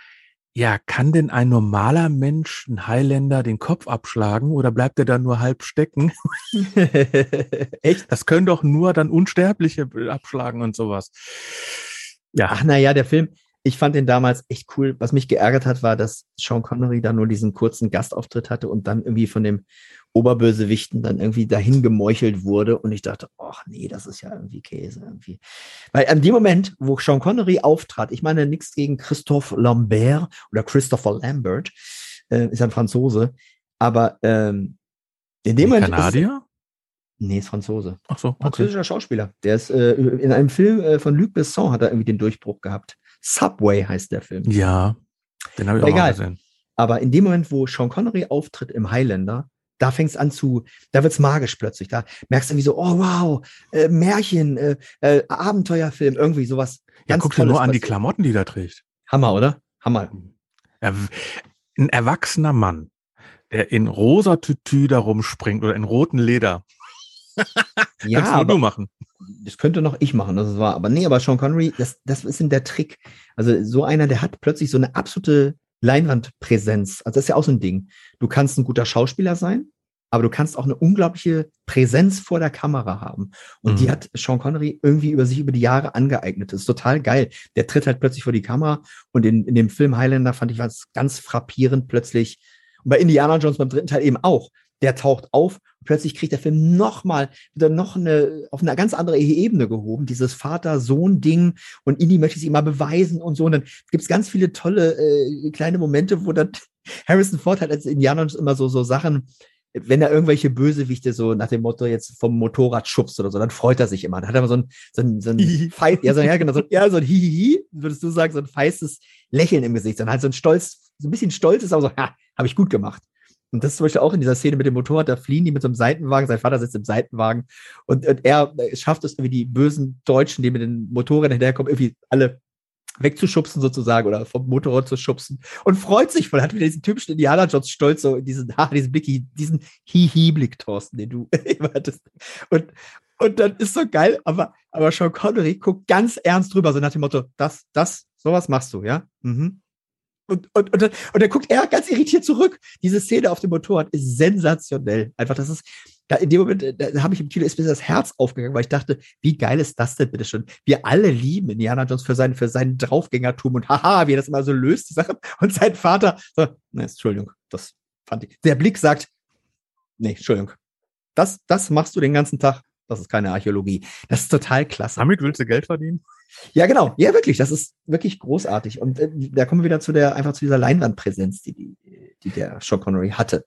Ja, kann denn ein normaler Mensch, ein Highlander, den Kopf abschlagen oder bleibt er dann nur halb stecken? Echt? Das können doch nur dann Unsterbliche abschlagen und sowas. Ja, Ach, naja, der Film, ich fand den damals echt cool. Was mich geärgert hat, war, dass Sean Connery da nur diesen kurzen Gastauftritt hatte und dann irgendwie von dem Oberbösewichten dann irgendwie dahin gemeuchelt wurde. Und ich dachte, ach nee, das ist ja irgendwie Käse irgendwie. Weil an dem Moment, wo Sean Connery auftrat, ich meine nichts gegen Christophe Lambert oder Christopher Lambert, äh, ist ein Franzose, aber ähm, in dem Moment. Ist, Kanadier? nee, ist Franzose. Ach so, okay. Französischer Schauspieler. Der ist äh, in einem Film äh, von Luc Besson hat er irgendwie den Durchbruch gehabt. Subway heißt der Film. Ja, den habe ich Aber auch mal egal. gesehen. Aber in dem Moment, wo Sean Connery auftritt im Highlander, da fängt es an zu, da wird's magisch plötzlich. Da merkst du irgendwie so, oh wow, äh, Märchen, äh, äh, Abenteuerfilm, irgendwie sowas. Ja, guck dir nur an die passiert. Klamotten, die er trägt. Hammer, oder? Hammer. Er, ein erwachsener Mann, der in rosa Tütü da rumspringt oder in roten Leder. Ja, Kannst nur aber du machen. Das könnte noch ich machen, das war. Aber nee, aber Sean Connery, das, das ist in der Trick. Also so einer, der hat plötzlich so eine absolute Leinwandpräsenz. Also das ist ja auch so ein Ding. Du kannst ein guter Schauspieler sein, aber du kannst auch eine unglaubliche Präsenz vor der Kamera haben. Und die Mhm. hat Sean Connery irgendwie über sich über die Jahre angeeignet. Das ist total geil. Der tritt halt plötzlich vor die Kamera und in, in dem Film Highlander fand ich was ganz frappierend plötzlich. Und bei Indiana Jones beim dritten Teil eben auch. Der taucht auf und plötzlich kriegt der Film nochmal wieder noch eine, auf eine ganz andere Ebene gehoben. Dieses Vater-Sohn-Ding und Indy möchte es ihm mal beweisen und so. Und dann gibt's ganz viele tolle äh, kleine Momente, wo dann Harrison Ford hat als Indiana Jones immer so, so Sachen wenn er irgendwelche Bösewichte so nach dem Motto jetzt vom Motorrad schubst oder so, dann freut er sich immer. Dann hat er immer so ein, so ein, so ein Fei ja, so, ja, genau, so, ja, so ein Hihihi, würdest du sagen, so ein feistes Lächeln im Gesicht. Dann halt so ein Stolz, so ein bisschen stolz ist, aber so, ja, habe ich gut gemacht. Und das ist zum Beispiel auch in dieser Szene mit dem Motorrad, da fliehen die mit so einem Seitenwagen, sein Vater sitzt im Seitenwagen und, und er schafft es irgendwie die bösen Deutschen, die mit den Motorrädern hinterherkommen, irgendwie alle wegzuschubsen sozusagen oder vom Motorrad zu schubsen und freut sich voll, hat wieder diesen typischen Indianer Jones Stolz, so diesen, ha, diesen Blick, diesen Hihi-Blick, Thorsten, den du immer hattest. Und, und dann ist so geil, aber, aber Sean Connery guckt ganz ernst drüber, so nach dem Motto, das, das, sowas machst du, ja? Mhm. Und, und, und, und dann guckt er ganz irritiert zurück. Diese Szene auf dem Motorrad ist sensationell. Einfach, das ist, da in dem Moment, äh, da habe ich im Kino ist mir das Herz aufgegangen, weil ich dachte, wie geil ist das denn bitte schon? Wir alle lieben Indiana Jones für seinen, für seinen Draufgängertum und haha, wie er das immer so löst, die Sache. Und sein Vater, so, ne, Entschuldigung, das fand ich. Der Blick sagt, nee, Entschuldigung. Das, das machst du den ganzen Tag. Das ist keine Archäologie. Das ist total klasse. Damit willst du Geld verdienen? Ja, genau. Ja, wirklich. Das ist wirklich großartig. Und äh, da kommen wir wieder zu der, einfach zu dieser Leinwandpräsenz, die, die, die der Sean Connery hatte.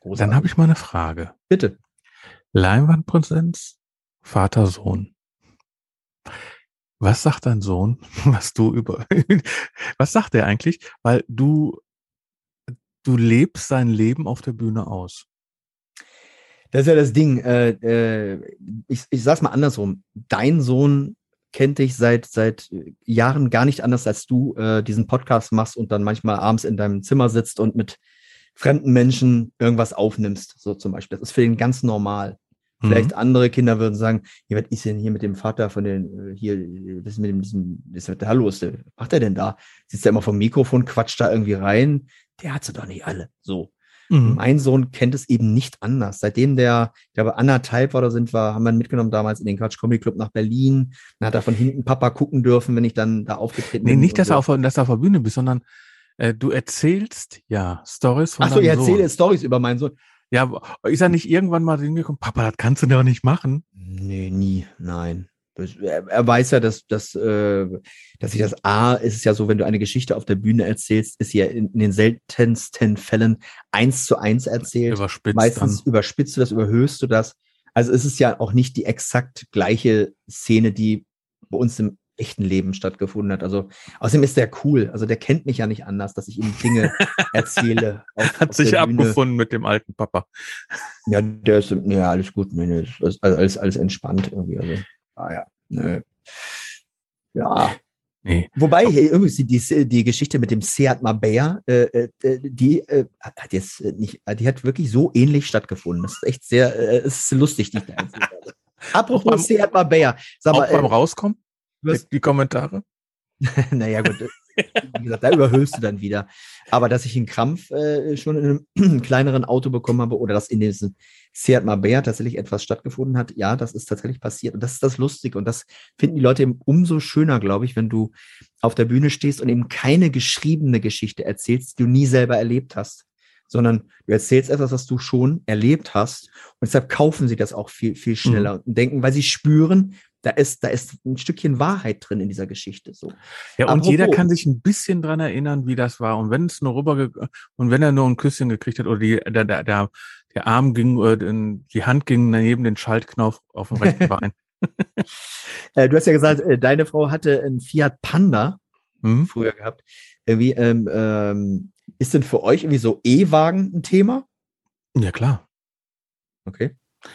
Großartig. Dann habe ich mal eine Frage. Bitte. Leinwandpräsenz, Vater, Sohn. Was sagt dein Sohn, was du über, was sagt er eigentlich? Weil du, du lebst sein Leben auf der Bühne aus. Das ist ja das Ding. Äh, äh, ich, ich sag's mal andersrum. Dein Sohn kennt dich seit, seit Jahren gar nicht anders, als du äh, diesen Podcast machst und dann manchmal abends in deinem Zimmer sitzt und mit fremden Menschen irgendwas aufnimmst, so zum Beispiel. Das ist für ihn ganz normal. Mhm. Vielleicht andere Kinder würden sagen, ja, was ist denn hier mit dem Vater von den, äh, hier, was ist mit dem, diesem, was ist da los? Was macht er denn da? Sitzt er immer vom Mikrofon, quatscht da irgendwie rein? Der hat sie doch nicht alle. So. Mhm. Mein Sohn kennt es eben nicht anders. Seitdem der, ich glaube, anderthalb oder sind wir, haben wir ihn mitgenommen damals in den Quatsch Comedy Club nach Berlin. Dann hat er von hinten Papa gucken dürfen, wenn ich dann da aufgetreten nee, bin. Nee, nicht, dass, so. er auf, dass er auf der Bühne bist, sondern äh, du erzählst ja Stories von Ach so, ich erzähle Stories über meinen Sohn. Ja, ist er nicht irgendwann mal hingekommen, Papa, das kannst du doch nicht machen? Nee, nie, nein. Er weiß ja, dass, dass, äh, dass ich das A, ist es ja so, wenn du eine Geschichte auf der Bühne erzählst, ist sie ja in, den seltensten Fällen eins zu eins erzählt. Überspitzt Meistens dann. überspitzt du das, überhöhst du das. Also es ist ja auch nicht die exakt gleiche Szene, die bei uns im echten Leben stattgefunden hat. Also außerdem ist der cool. Also der kennt mich ja nicht anders, dass ich ihm Dinge erzähle. Auf, hat auf sich abgefunden mit dem alten Papa. Ja, der ist ja alles gut, nee, alles, alles, alles entspannt irgendwie. Also, ah ja, nö. Ja. Nee. Wobei, irgendwie die, die Geschichte mit dem Seat Mabea, äh, äh, die äh, hat jetzt nicht, die hat wirklich so ähnlich stattgefunden. Das ist echt sehr, äh, es ist lustig, die Apropos Seat Mabea. Sag mal, auch beim äh, Rauskommen? Was? Die Kommentare? naja, gut. Wie gesagt, da überhöhst du dann wieder. Aber dass ich einen Krampf äh, schon in einem kleineren Auto bekommen habe oder dass in diesem Seat Marbella tatsächlich etwas stattgefunden hat, ja, das ist tatsächlich passiert. Und das ist das Lustige. Und das finden die Leute eben umso schöner, glaube ich, wenn du auf der Bühne stehst und eben keine geschriebene Geschichte erzählst, die du nie selber erlebt hast. Sondern du erzählst etwas, was du schon erlebt hast. Und deshalb kaufen sie das auch viel, viel schneller mhm. und denken, weil sie spüren, da ist, da ist ein Stückchen Wahrheit drin in dieser Geschichte. So. Ja, und Apropos, jeder kann sich ein bisschen dran erinnern, wie das war. Und wenn es nur rüber und wenn er nur ein Küsschen gekriegt hat oder die, der, der, der, der Arm ging, oder äh, die Hand ging neben den Schaltknopf auf dem rechten Bein. äh, du hast ja gesagt, äh, deine Frau hatte einen Fiat Panda hm? früher gehabt. Irgendwie, ähm, ähm, ist denn für euch irgendwie so E-Wagen ein Thema? Ja, klar. Okay.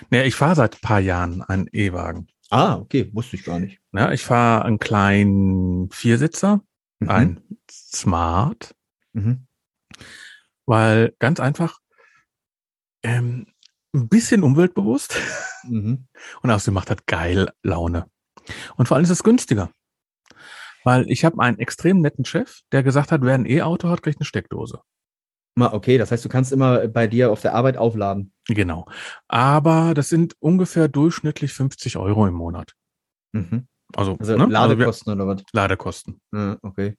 Naja, ich fahre seit ein paar Jahren einen E-Wagen. Ah, okay, wusste ich gar nicht. Ja, ich fahre einen kleinen Viersitzer, mhm. ein Smart, mhm. weil ganz einfach ähm, ein bisschen umweltbewusst mhm. und außerdem macht das geil Laune. Und vor allem ist es günstiger. Weil ich habe einen extrem netten Chef, der gesagt hat, wer ein E-Auto hat, kriegt eine Steckdose. Okay, das heißt, du kannst immer bei dir auf der Arbeit aufladen. Genau. Aber das sind ungefähr durchschnittlich 50 Euro im Monat. Mhm. Also, also ne? Ladekosten also wir, oder was? Ladekosten. Ja, okay.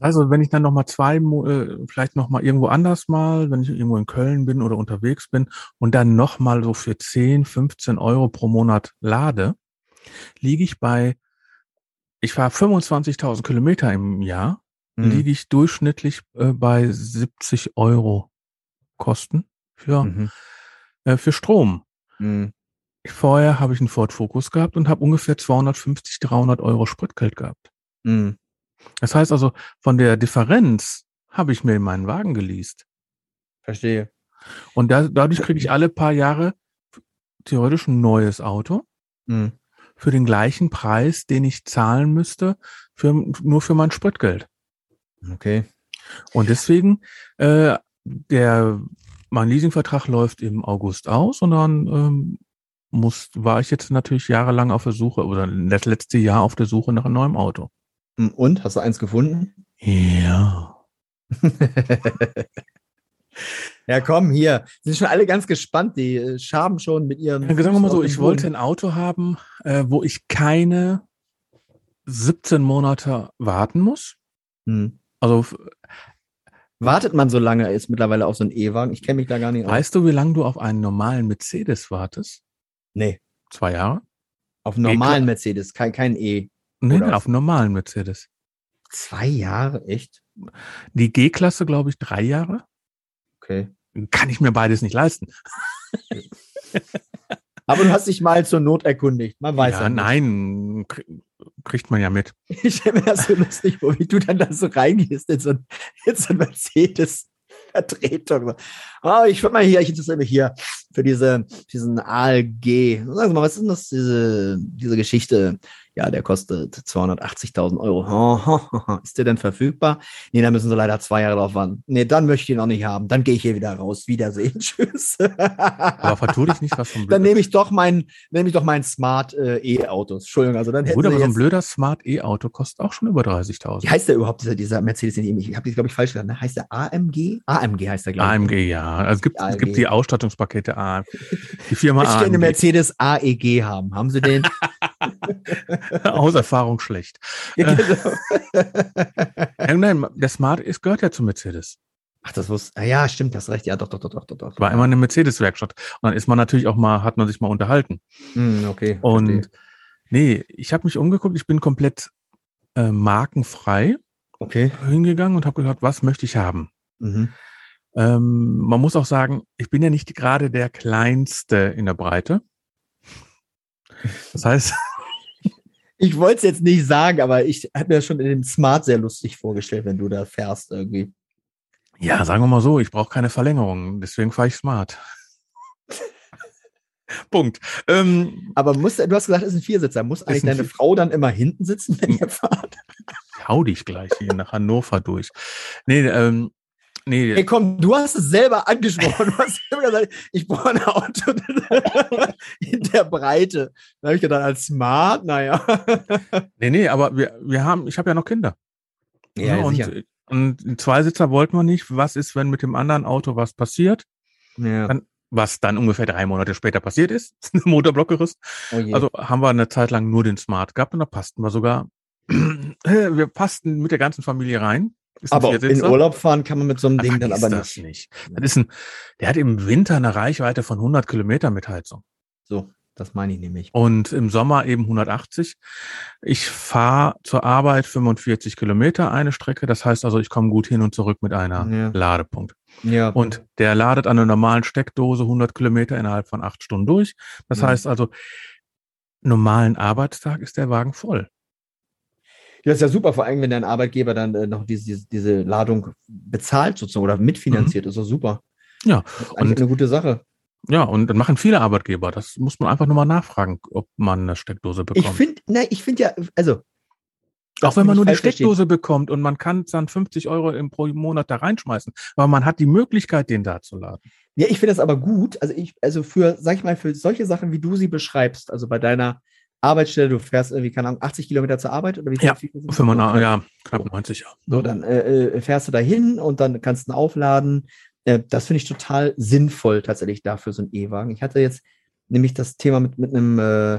Also, wenn ich dann nochmal zwei, äh, vielleicht nochmal irgendwo anders mal, wenn ich irgendwo in Köln bin oder unterwegs bin und dann nochmal so für 10, 15 Euro pro Monat lade, liege ich bei, ich fahre 25.000 Kilometer im Jahr mhm. liege ich durchschnittlich äh, bei 70 Euro Kosten. für, Mhm. Äh, für Strom. Mhm. Vorher habe ich einen Ford Focus gehabt und habe ungefähr 250, 300 Euro Spritgeld gehabt. Mhm. Das heißt also, von der Differenz habe ich mir meinen Wagen geleast. Verstehe. Und da, dadurch kriege ich alle paar Jahre theoretisch ein neues Auto Mhm. für den gleichen Preis, den ich zahlen müsste, für, nur für mein Spritgeld. Okay. Und deswegen, äh, der, mein Leasingvertrag läuft im August aus und dann ähm, muss, war ich jetzt natürlich jahrelang auf der Suche oder das letzte Jahr auf der Suche nach einem neuen Auto. Mhm. Und? Hast du eins gefunden? Ja. Ja, komm, hier. Sind schon alle ganz gespannt. Die äh, schaben schon mit ihren. Ja, sagen wir mal so, ich wollte ein Auto haben, äh, wo ich keine 17 Monate warten muss. Hm. Also Wartet man so lange jetzt mittlerweile auf so einen E-Wagen? Ich kenne mich da gar nicht aus. weißt du, wie lange du auf einen normalen Mercedes wartest? Nee, Zwei Jahre? auf einen normalen Mercedes, kein, kein E. Nee, Oder auf einen normalen Mercedes. Zwei Jahre, echt? Die G-Klasse, glaube ich, drei Jahre. Okay. Kann ich mir beides nicht leisten. Aber du hast dich mal zur Not erkundigt. Man weiß ja, ja, nicht. nein, kriegt man ja mit. Ich stelle mir das so lustig vor, wie du dann da so reingehst in so ein, in so ein Mercedes-Vertretung. Oh, ich würde mal hier, ich interessiere mich hier für diese, diesen ALG. Sagen Sie mal, was ist denn das, diese, diese Geschichte? Ja, der kostet 280.000 Euro. Oh, oh, oh. Ist der denn verfügbar? Nee, da müssen Sie leider zwei Jahre drauf warten. Nee, dann möchte ich ihn auch nicht haben. Dann gehe ich hier wieder raus. Wiedersehen. Tschüss. Aber vertu dich nicht, was vom dann nehme ich doch mein, nehme ich doch mein Smart äh, E-Autos. Entschuldigung, also dann hätten Gut, aber so ein blöder Smart E-Auto kostet auch schon über 30.000. Wie heißt der überhaupt, dieser, dieser Mercedes? Ich, ich habe die, glaube ich, falsch gesagt. Ne? Heißt der AMG? AMG heißt der, glaube ich. AMG, ja. Also es gibt, es AMG. gibt die Ausstattungspakete AM. Die Firma Ich möchte eine AMG. Mercedes AEG haben. Haben Sie den? Aus Erfahrung schlecht. Ja, genau. Ja, nein, der Smart ist, gehört ja zu Mercedes. Ach, das wusste. Ah, ja, stimmt, das recht. Ja, doch, doch, doch, doch, doch. doch. War immer eine Mercedes-Werkstatt. Und dann ist man natürlich auch mal, hat man sich mal unterhalten. Hm, okay. Und verstehe. nee, ich habe mich umgeguckt, ich bin komplett äh, markenfrei okay. hingegangen und habe gesagt, was möchte ich haben? Mhm. Ähm, man muss auch sagen, ich bin ja nicht gerade der Kleinste in der Breite. Das heißt, Ich wollte es jetzt nicht sagen, aber ich habe mir das schon in dem Smart sehr lustig vorgestellt, wenn du da fährst irgendwie. ja, sagen wir mal so, ich brauche keine Verlängerung, deswegen fahre ich smart. Punkt. Ähm, Aber muss, du hast gesagt, es ist ein Viersitzer. Muss eigentlich ein deine Vier- Frau dann immer hinten sitzen, wenn ihr fahrt? hau dich gleich hier nach Hannover durch. Nee, ähm, nee, Hey, komm, du hast es selber angesprochen. Du hast immer gesagt, ich brauche ein Auto in der Breite. Da habe ich gedacht, als Smart, naja. nee, nee, aber wir, wir haben, ich habe ja noch Kinder. Ja, und, sicher. und Zweisitzer wollten wir nicht. Was ist, wenn mit dem anderen Auto was passiert? Ja. Dann, was dann ungefähr drei Monate später passiert ist, Motorblock gerissen. Oh. Also haben wir eine Zeit lang nur den Smart gehabt und da passten wir sogar, wir passten mit der ganzen Familie rein. Aber in. Urlaub fahren kann man mit so einem Dann Ding dann aber das nicht. nicht. Das ist ein, der hat im Winter eine Reichweite von 100 Kilometer mit Heizung So, das meine ich nämlich. und im Sommer eben 180. Ich fahre zur Arbeit 45 Kilometer eine Strecke. Das heißt also, ich komme gut hin und zurück mit einer Ja. Ladepunkt. Ja. Und der ladet an einer normalen Steckdose 100 Kilometer innerhalb von acht Stunden durch. Das Mhm. heißt also, normalen Arbeitstag ist der Wagen voll. Das ist ja super, vor allem, wenn dein Arbeitgeber dann äh, noch diese, diese, diese Ladung bezahlt sozusagen oder mitfinanziert, ist doch super. Mhm. Ja, Das ist und- eine gute Sache. Ja, und dann machen viele Arbeitgeber. Das muss man einfach nur mal nachfragen, ob man eine Steckdose Ich bekommt. finde, ne, ich finde ja, also. Auch wenn man nur die falsch verstehen. Steckdose bekommt und man kann dann 50 Euro im, pro Monat da reinschmeißen. Aber man hat die Möglichkeit, den da zu laden. Ja, ich finde das aber gut. Also ich, also für, sag ich mal, für solche Sachen, wie du sie beschreibst, also bei deiner Arbeitsstelle, du fährst irgendwie, keine Ahnung, 80 Kilometer zur Arbeit oder wie viel? Ja, viel? 95, ja, knapp 90, ja. So, dann äh, äh, fährst du da hin und dann kannst du ihn aufladen. Äh, das finde ich total sinnvoll tatsächlich dafür, so ein E-Wagen. Ich hatte jetzt nämlich das Thema mit, mit einem, äh,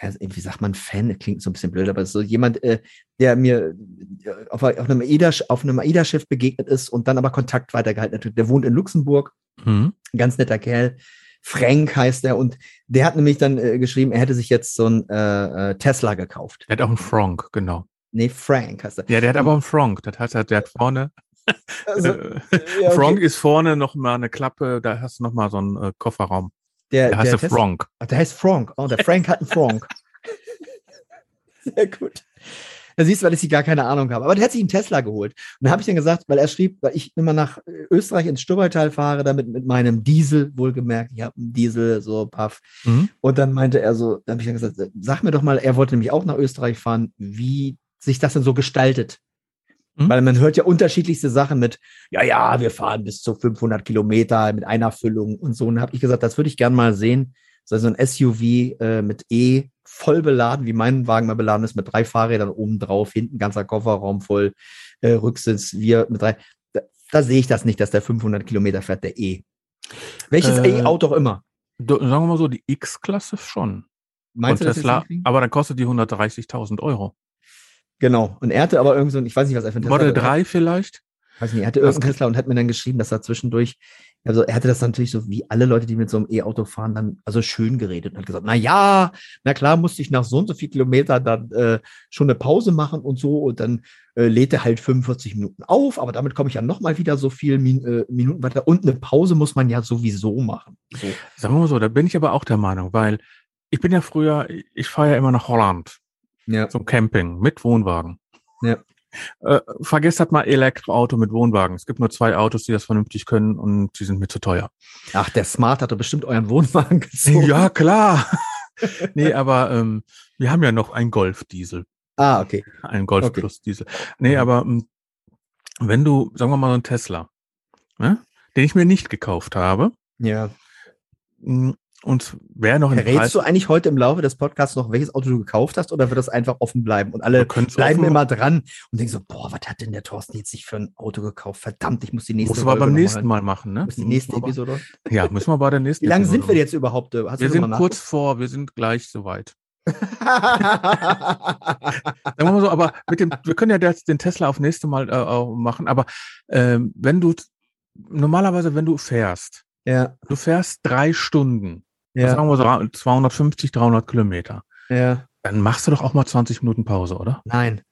ja, wie sagt man, Fan, das klingt so ein bisschen blöd, aber so jemand, äh, der mir äh, auf, auf einem AIDA, auf einem AIDA-Schiff begegnet ist und dann aber Kontakt weitergehalten hat. Der wohnt in Luxemburg, Mhm. ganz netter Kerl. Frank heißt er und der hat nämlich dann äh, geschrieben, er hätte sich jetzt so ein äh, äh, Tesla gekauft. Der hat auch einen Frank, genau. Nee, Frank heißt er. Ja, der hat aber einen Frank. Das heißt, der hat vorne Also, äh, ja, okay. Frank ist vorne noch mal eine Klappe, da hast du noch mal so einen äh, Kofferraum. Der, der heißt der Frank. Ach, der heißt Frank. Oh, der Frank hat einen Frank. Sehr gut. Da siehst du, weil ich sie gar keine Ahnung habe. Aber der hat sich einen Tesla geholt. Und da habe ich dann gesagt, weil er schrieb, weil ich immer nach Österreich ins Stubbertal fahre, damit mit meinem Diesel, wohlgemerkt, ich habe einen Diesel, so paff. Mhm. Und dann meinte er so, da habe ich dann gesagt, sag mir doch mal, er wollte nämlich auch nach Österreich fahren, wie sich das denn so gestaltet. Mhm. Weil man hört ja unterschiedlichste Sachen mit, ja, ja, wir fahren bis zu 500 Kilometer mit einer Füllung und so. Und habe ich gesagt, das würde ich gern mal sehen. So ein SUV äh, mit E voll beladen, wie mein Wagen mal beladen ist, mit drei Fahrrädern oben drauf, hinten ganzer Kofferraum voll, äh, Rücksitz, wir mit drei. Da, da sehe ich das nicht, dass der 500 Kilometer fährt, der E. Welches äh, E-Auto auch immer. Sagen wir mal so, die X-Klasse schon. Meinst Von du Tesla, aber dann kostet die 130.000 Euro. Genau. Und er hatte aber irgend so ein, ich weiß nicht, was er für ein Tesla Model 3 vielleicht? Weiß nicht, er hatte irgendeinen Tesla und hat mir dann geschrieben, dass er zwischendurch, also er hatte das natürlich so wie alle Leute, die mit so einem E-Auto fahren, dann also schön geredet und hat gesagt, na ja, na klar, musste ich nach so und so viel Kilometer dann äh, schon eine Pause machen und so und dann äh, lädt er halt 45 Minuten auf, aber damit komme ich ja nochmal wieder so viel Min äh, Minuten weiter und eine Pause muss man ja sowieso machen. So. Sagen wir mal so, da bin ich aber auch der Meinung, weil ich bin ja früher, ich fahre ja immer nach Holland ja. Zum Camping mit Wohnwagen. Ja. Äh, vergesst halt mal Elektroauto mit Wohnwagen. Es gibt nur zwei Autos, die das vernünftig können und die sind mir zu teuer. Ach, der Smart hat doch bestimmt euren Wohnwagen gezogen. Ja, klar. nee, aber ähm, wir haben ja noch einen Golf-Diesel. Ah, okay. Ein Golf okay. Plus Diesel. Nee, aber ähm, wenn du, sagen wir mal, so einen Tesla, ne, den ich mir nicht gekauft habe, ja. Hm, und wer noch in Rätst du eigentlich heute im Laufe des Podcasts noch, welches Auto du gekauft hast oder wird das einfach offen bleiben? Und alle bleiben immer dran und denken so, boah, was hat denn der Thorsten jetzt sich für ein Auto gekauft? Verdammt, ich muss die nächste Muss aber beim nächsten Mal machen, ne? Muss die nächste Episode. Ja, müssen wir bei der nächsten Wie lange sind wir jetzt überhaupt? Hast wir sind kurz vor, wir sind gleich soweit. Sagen wir mal so, aber mit dem, wir können ja den Tesla auf nächste Mal äh, machen, aber ähm, wenn du normalerweise, wenn du fährst, ja. du fährst drei Stunden ja. sagen wir so 250, 300 Kilometer. Ja. Dann machst du doch auch mal 20 Minuten Pause, oder? Nein.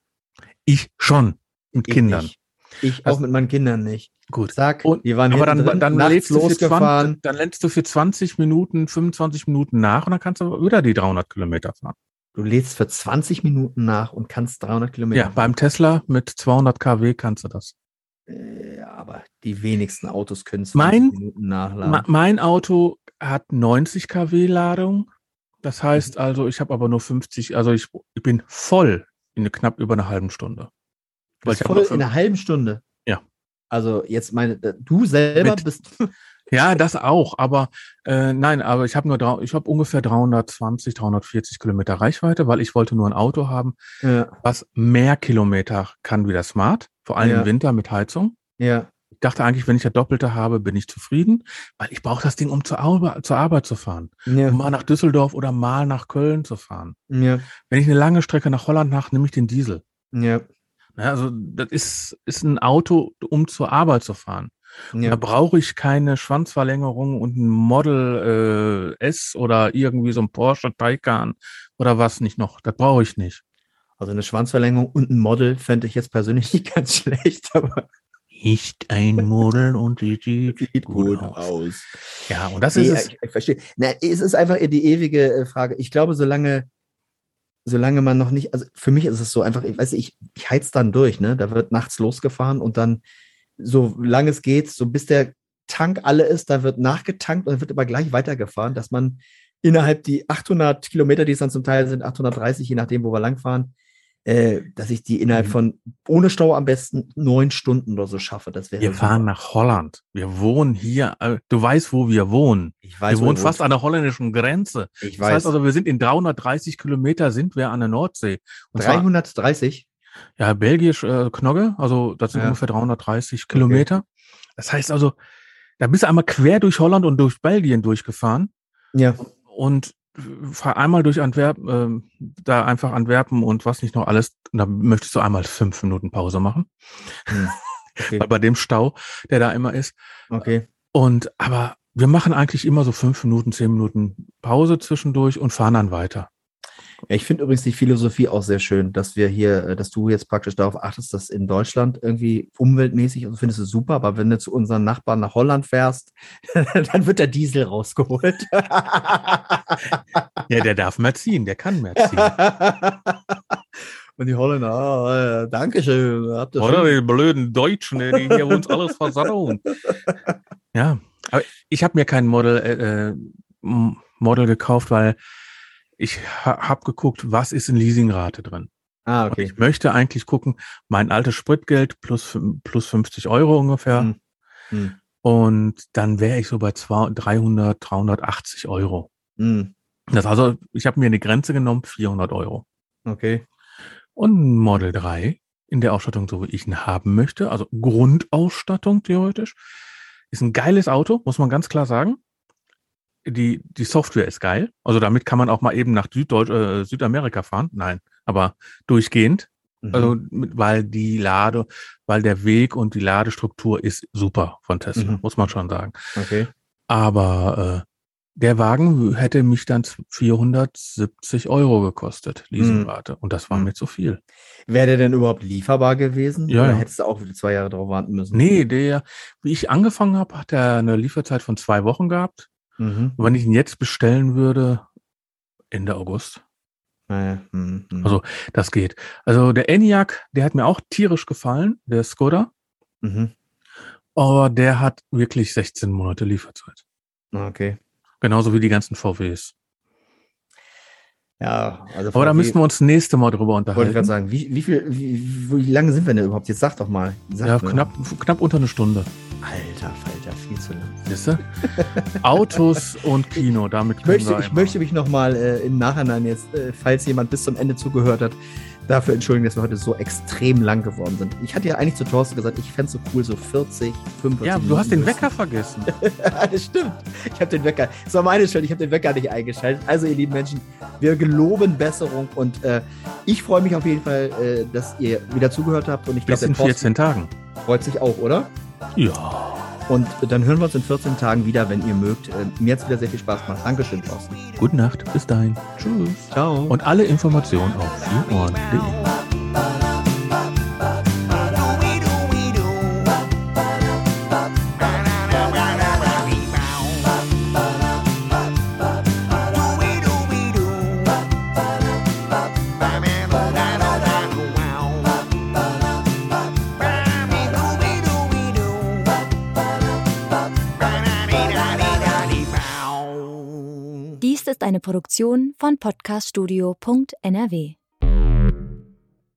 Ich schon. Mit ich Kindern. Nicht. Ich also, auch mit meinen Kindern nicht. Gut. Zack, und, die waren aber dann, drin, dann, lädst du 20, dann lädst du für 20 Minuten, 25 Minuten nach und dann kannst du wieder die 300 Kilometer fahren. Du lädst für 20 Minuten nach und kannst 300 Kilometer. Ja, fahren. beim Tesla mit 200 kW kannst du das. Äh, ja, aber die wenigsten Autos können 20 mein, Minuten nachladen. Mein Auto hat 90 kW Ladung. Das heißt mhm. also, ich habe aber nur 50, also ich, ich bin voll in knapp über einer halben Stunde. Weil ich voll in einer halben Stunde? Ja. Also jetzt meine, du selber Mit, bist. Ja, das auch, aber äh, nein, aber ich habe nur ich habe ungefähr 320, 340 Kilometer Reichweite, weil ich wollte nur ein Auto haben, ja. was mehr Kilometer kann wie das Smart, vor allem ja. im Winter mit Heizung. Ja dachte eigentlich, wenn ich das Doppelte habe, bin ich zufrieden, weil ich brauche das Ding, um zur, Arbeit, zur Arbeit zu fahren. Ja. Um mal nach Düsseldorf oder mal nach Köln zu fahren. Ja. Wenn ich eine lange Strecke nach Holland mache, nehme ich den Diesel. Ja. ja also das ist, ist ein Auto, um zur Arbeit zu fahren. Ja. Da brauche ich keine Schwanzverlängerung und ein Model äh, S oder irgendwie so ein Porsche Taycan oder was nicht noch. Das brauche ich nicht. Also eine Schwanzverlängerung und ein Model fände ich jetzt persönlich nicht ganz schlecht, aber nicht ein Model und sie sieht, sieht gut, gut aus. aus. Ja, und das nee, ist es. Ich, ich verstehe. Na, es ist einfach die ewige äh, Frage. Ich glaube, solange, solange man noch nicht, also für mich ist es so einfach, ich weiß nicht, ich, ich heiz dann durch, ne? Da wird nachts losgefahren und dann, so lange es geht, so bis der Tank alle ist, da wird nachgetankt und dann wird aber gleich weitergefahren, dass man innerhalb die 800 Kilometer, die es dann zum Teil sind, 830, je nachdem, wo wir langfahren, äh, dass ich die innerhalb mhm. von ohne Stau am besten neun Stunden oder so schaffe. Das wäre wir super. fahren nach Holland. Wir wohnen hier. Äh, du weißt, wo wir wohnen. Ich weiß, wir wohnen fast an der holländischen Grenze. Ich das weiß. heißt also, wir sind in 330 Kilometer sind wir an der Nordsee. Und 330? Zwar, ja, belgisch äh, Knogge. Also das sind ja. ungefähr 330 Kilometer. Okay. Das heißt also, da bist du einmal quer durch Holland und durch Belgien durchgefahren. Ja. Und fahr einmal durch Antwerpen, äh, da einfach Antwerpen und was nicht noch alles. Und dann möchtest du einmal fünf Minuten Pause machen. Hm. Okay. Weil bei dem Stau, der da immer ist. Okay. Und aber wir machen eigentlich immer so fünf Minuten, zehn Minuten Pause zwischendurch und fahren dann weiter. Ja, ich finde übrigens die Philosophie auch sehr schön, dass wir hier, äh, dass du jetzt praktisch darauf achtest, dass in Deutschland irgendwie umweltmäßig, also findest du super, aber wenn du zu unseren Nachbarn nach Holland fährst, dann wird der Diesel rausgeholt. Ja, der darf mehr ziehen, der kann mehr ziehen. Und die Holländer, ah, äh, Dankeschön. Habt ihr Oder schön- die blöden Deutschen, die hier uns alles versauen. Ja, aber ich habe mir kein Model, äh, äh, Model gekauft, weil ich ha habe geguckt, was ist in Leasingrate drin. Ah, Und okay. ich möchte eigentlich gucken, mein altes Spritgeld plus, plus 50 Euro ungefähr. Hm. Hm. Und dann wäre ich so bei 200, 300, 380 Euro. Hm. Das also, ich habe mir eine Grenze genommen, 400 Euro. Okay. Und ein Model 3 in der Ausstattung, so wie ich ihn haben möchte, also Grundausstattung theoretisch, ist ein geiles Auto, muss man ganz klar sagen. Die, die Software ist geil. Also damit kann man auch mal eben nach Süddeutsch, äh, Südamerika fahren. Nein, aber durchgehend. Mhm. Also, weil die Lade, weil der Weg und die Ladestruktur ist super von Tesla, Mhm. muss man schon sagen. okay. Aber äh, der Wagen hätte mich dann 470 Euro gekostet, Leasingrate. Und das war Mhm. mir zu viel. Wäre der denn überhaupt lieferbar gewesen? Ja, Oder hättest du auch wieder zwei Jahre drauf warten müssen? Nee, der, wie ich angefangen habe, hat er eine Lieferzeit von zwei Wochen gehabt. Mhm. Und wenn ich ihn jetzt bestellen würde, Ende August. Naja. hm, hm. Also, das geht. Also der Enyaq, der hat mir auch tierisch gefallen, der Skoda. Mhm. Aber der hat wirklich 16 Monate Lieferzeit. Ah, Okay. Genauso wie die ganzen VWs. Ja, also Aber da müssen wir uns nächste Mal drüber Wollte ich gerade unterhalten. sagen, wie, wie viel, wie, wie lange sind wir denn überhaupt? Jetzt sag doch mal. Sag Ja, knapp, knapp unter eine Stunde. Alter, Falter, viel zu lang. Siehst du? Autos und Kino, damit Ich können möchte, wir ich einmal- möchte mich nochmal äh, im Nachhinein jetzt, äh, falls jemand bis zum Ende zugehört hat, dafür entschuldigen, dass wir heute so extrem lang geworden sind. Ich hatte ja eigentlich zu Thorsten gesagt, ich fände es so cool, so 40, 45 Ja, du hast den Minuten Wecker vergessen. das stimmt. Ich habe den Wecker. Das war meine Schuld. Ich habe den Wecker nicht eingeschaltet. Also, ihr lieben Menschen, wir geloben Besserung und äh, ich freue mich auf jeden Fall, äh, dass ihr wieder zugehört habt und ich glaube, in der Thorsten 14 Tagen. freut sich auch, oder? Ja. Und dann hören wir uns in 14 Tagen wieder, wenn ihr mögt. Äh, mir hat es wieder sehr viel Spaß gemacht. Dankeschön, Thorsten. Gute Nacht. Bis dahin. Tschüss. Ciao. Und alle Informationen auf vierohren.de. ist eine Produktion von podcaststudio.nrw.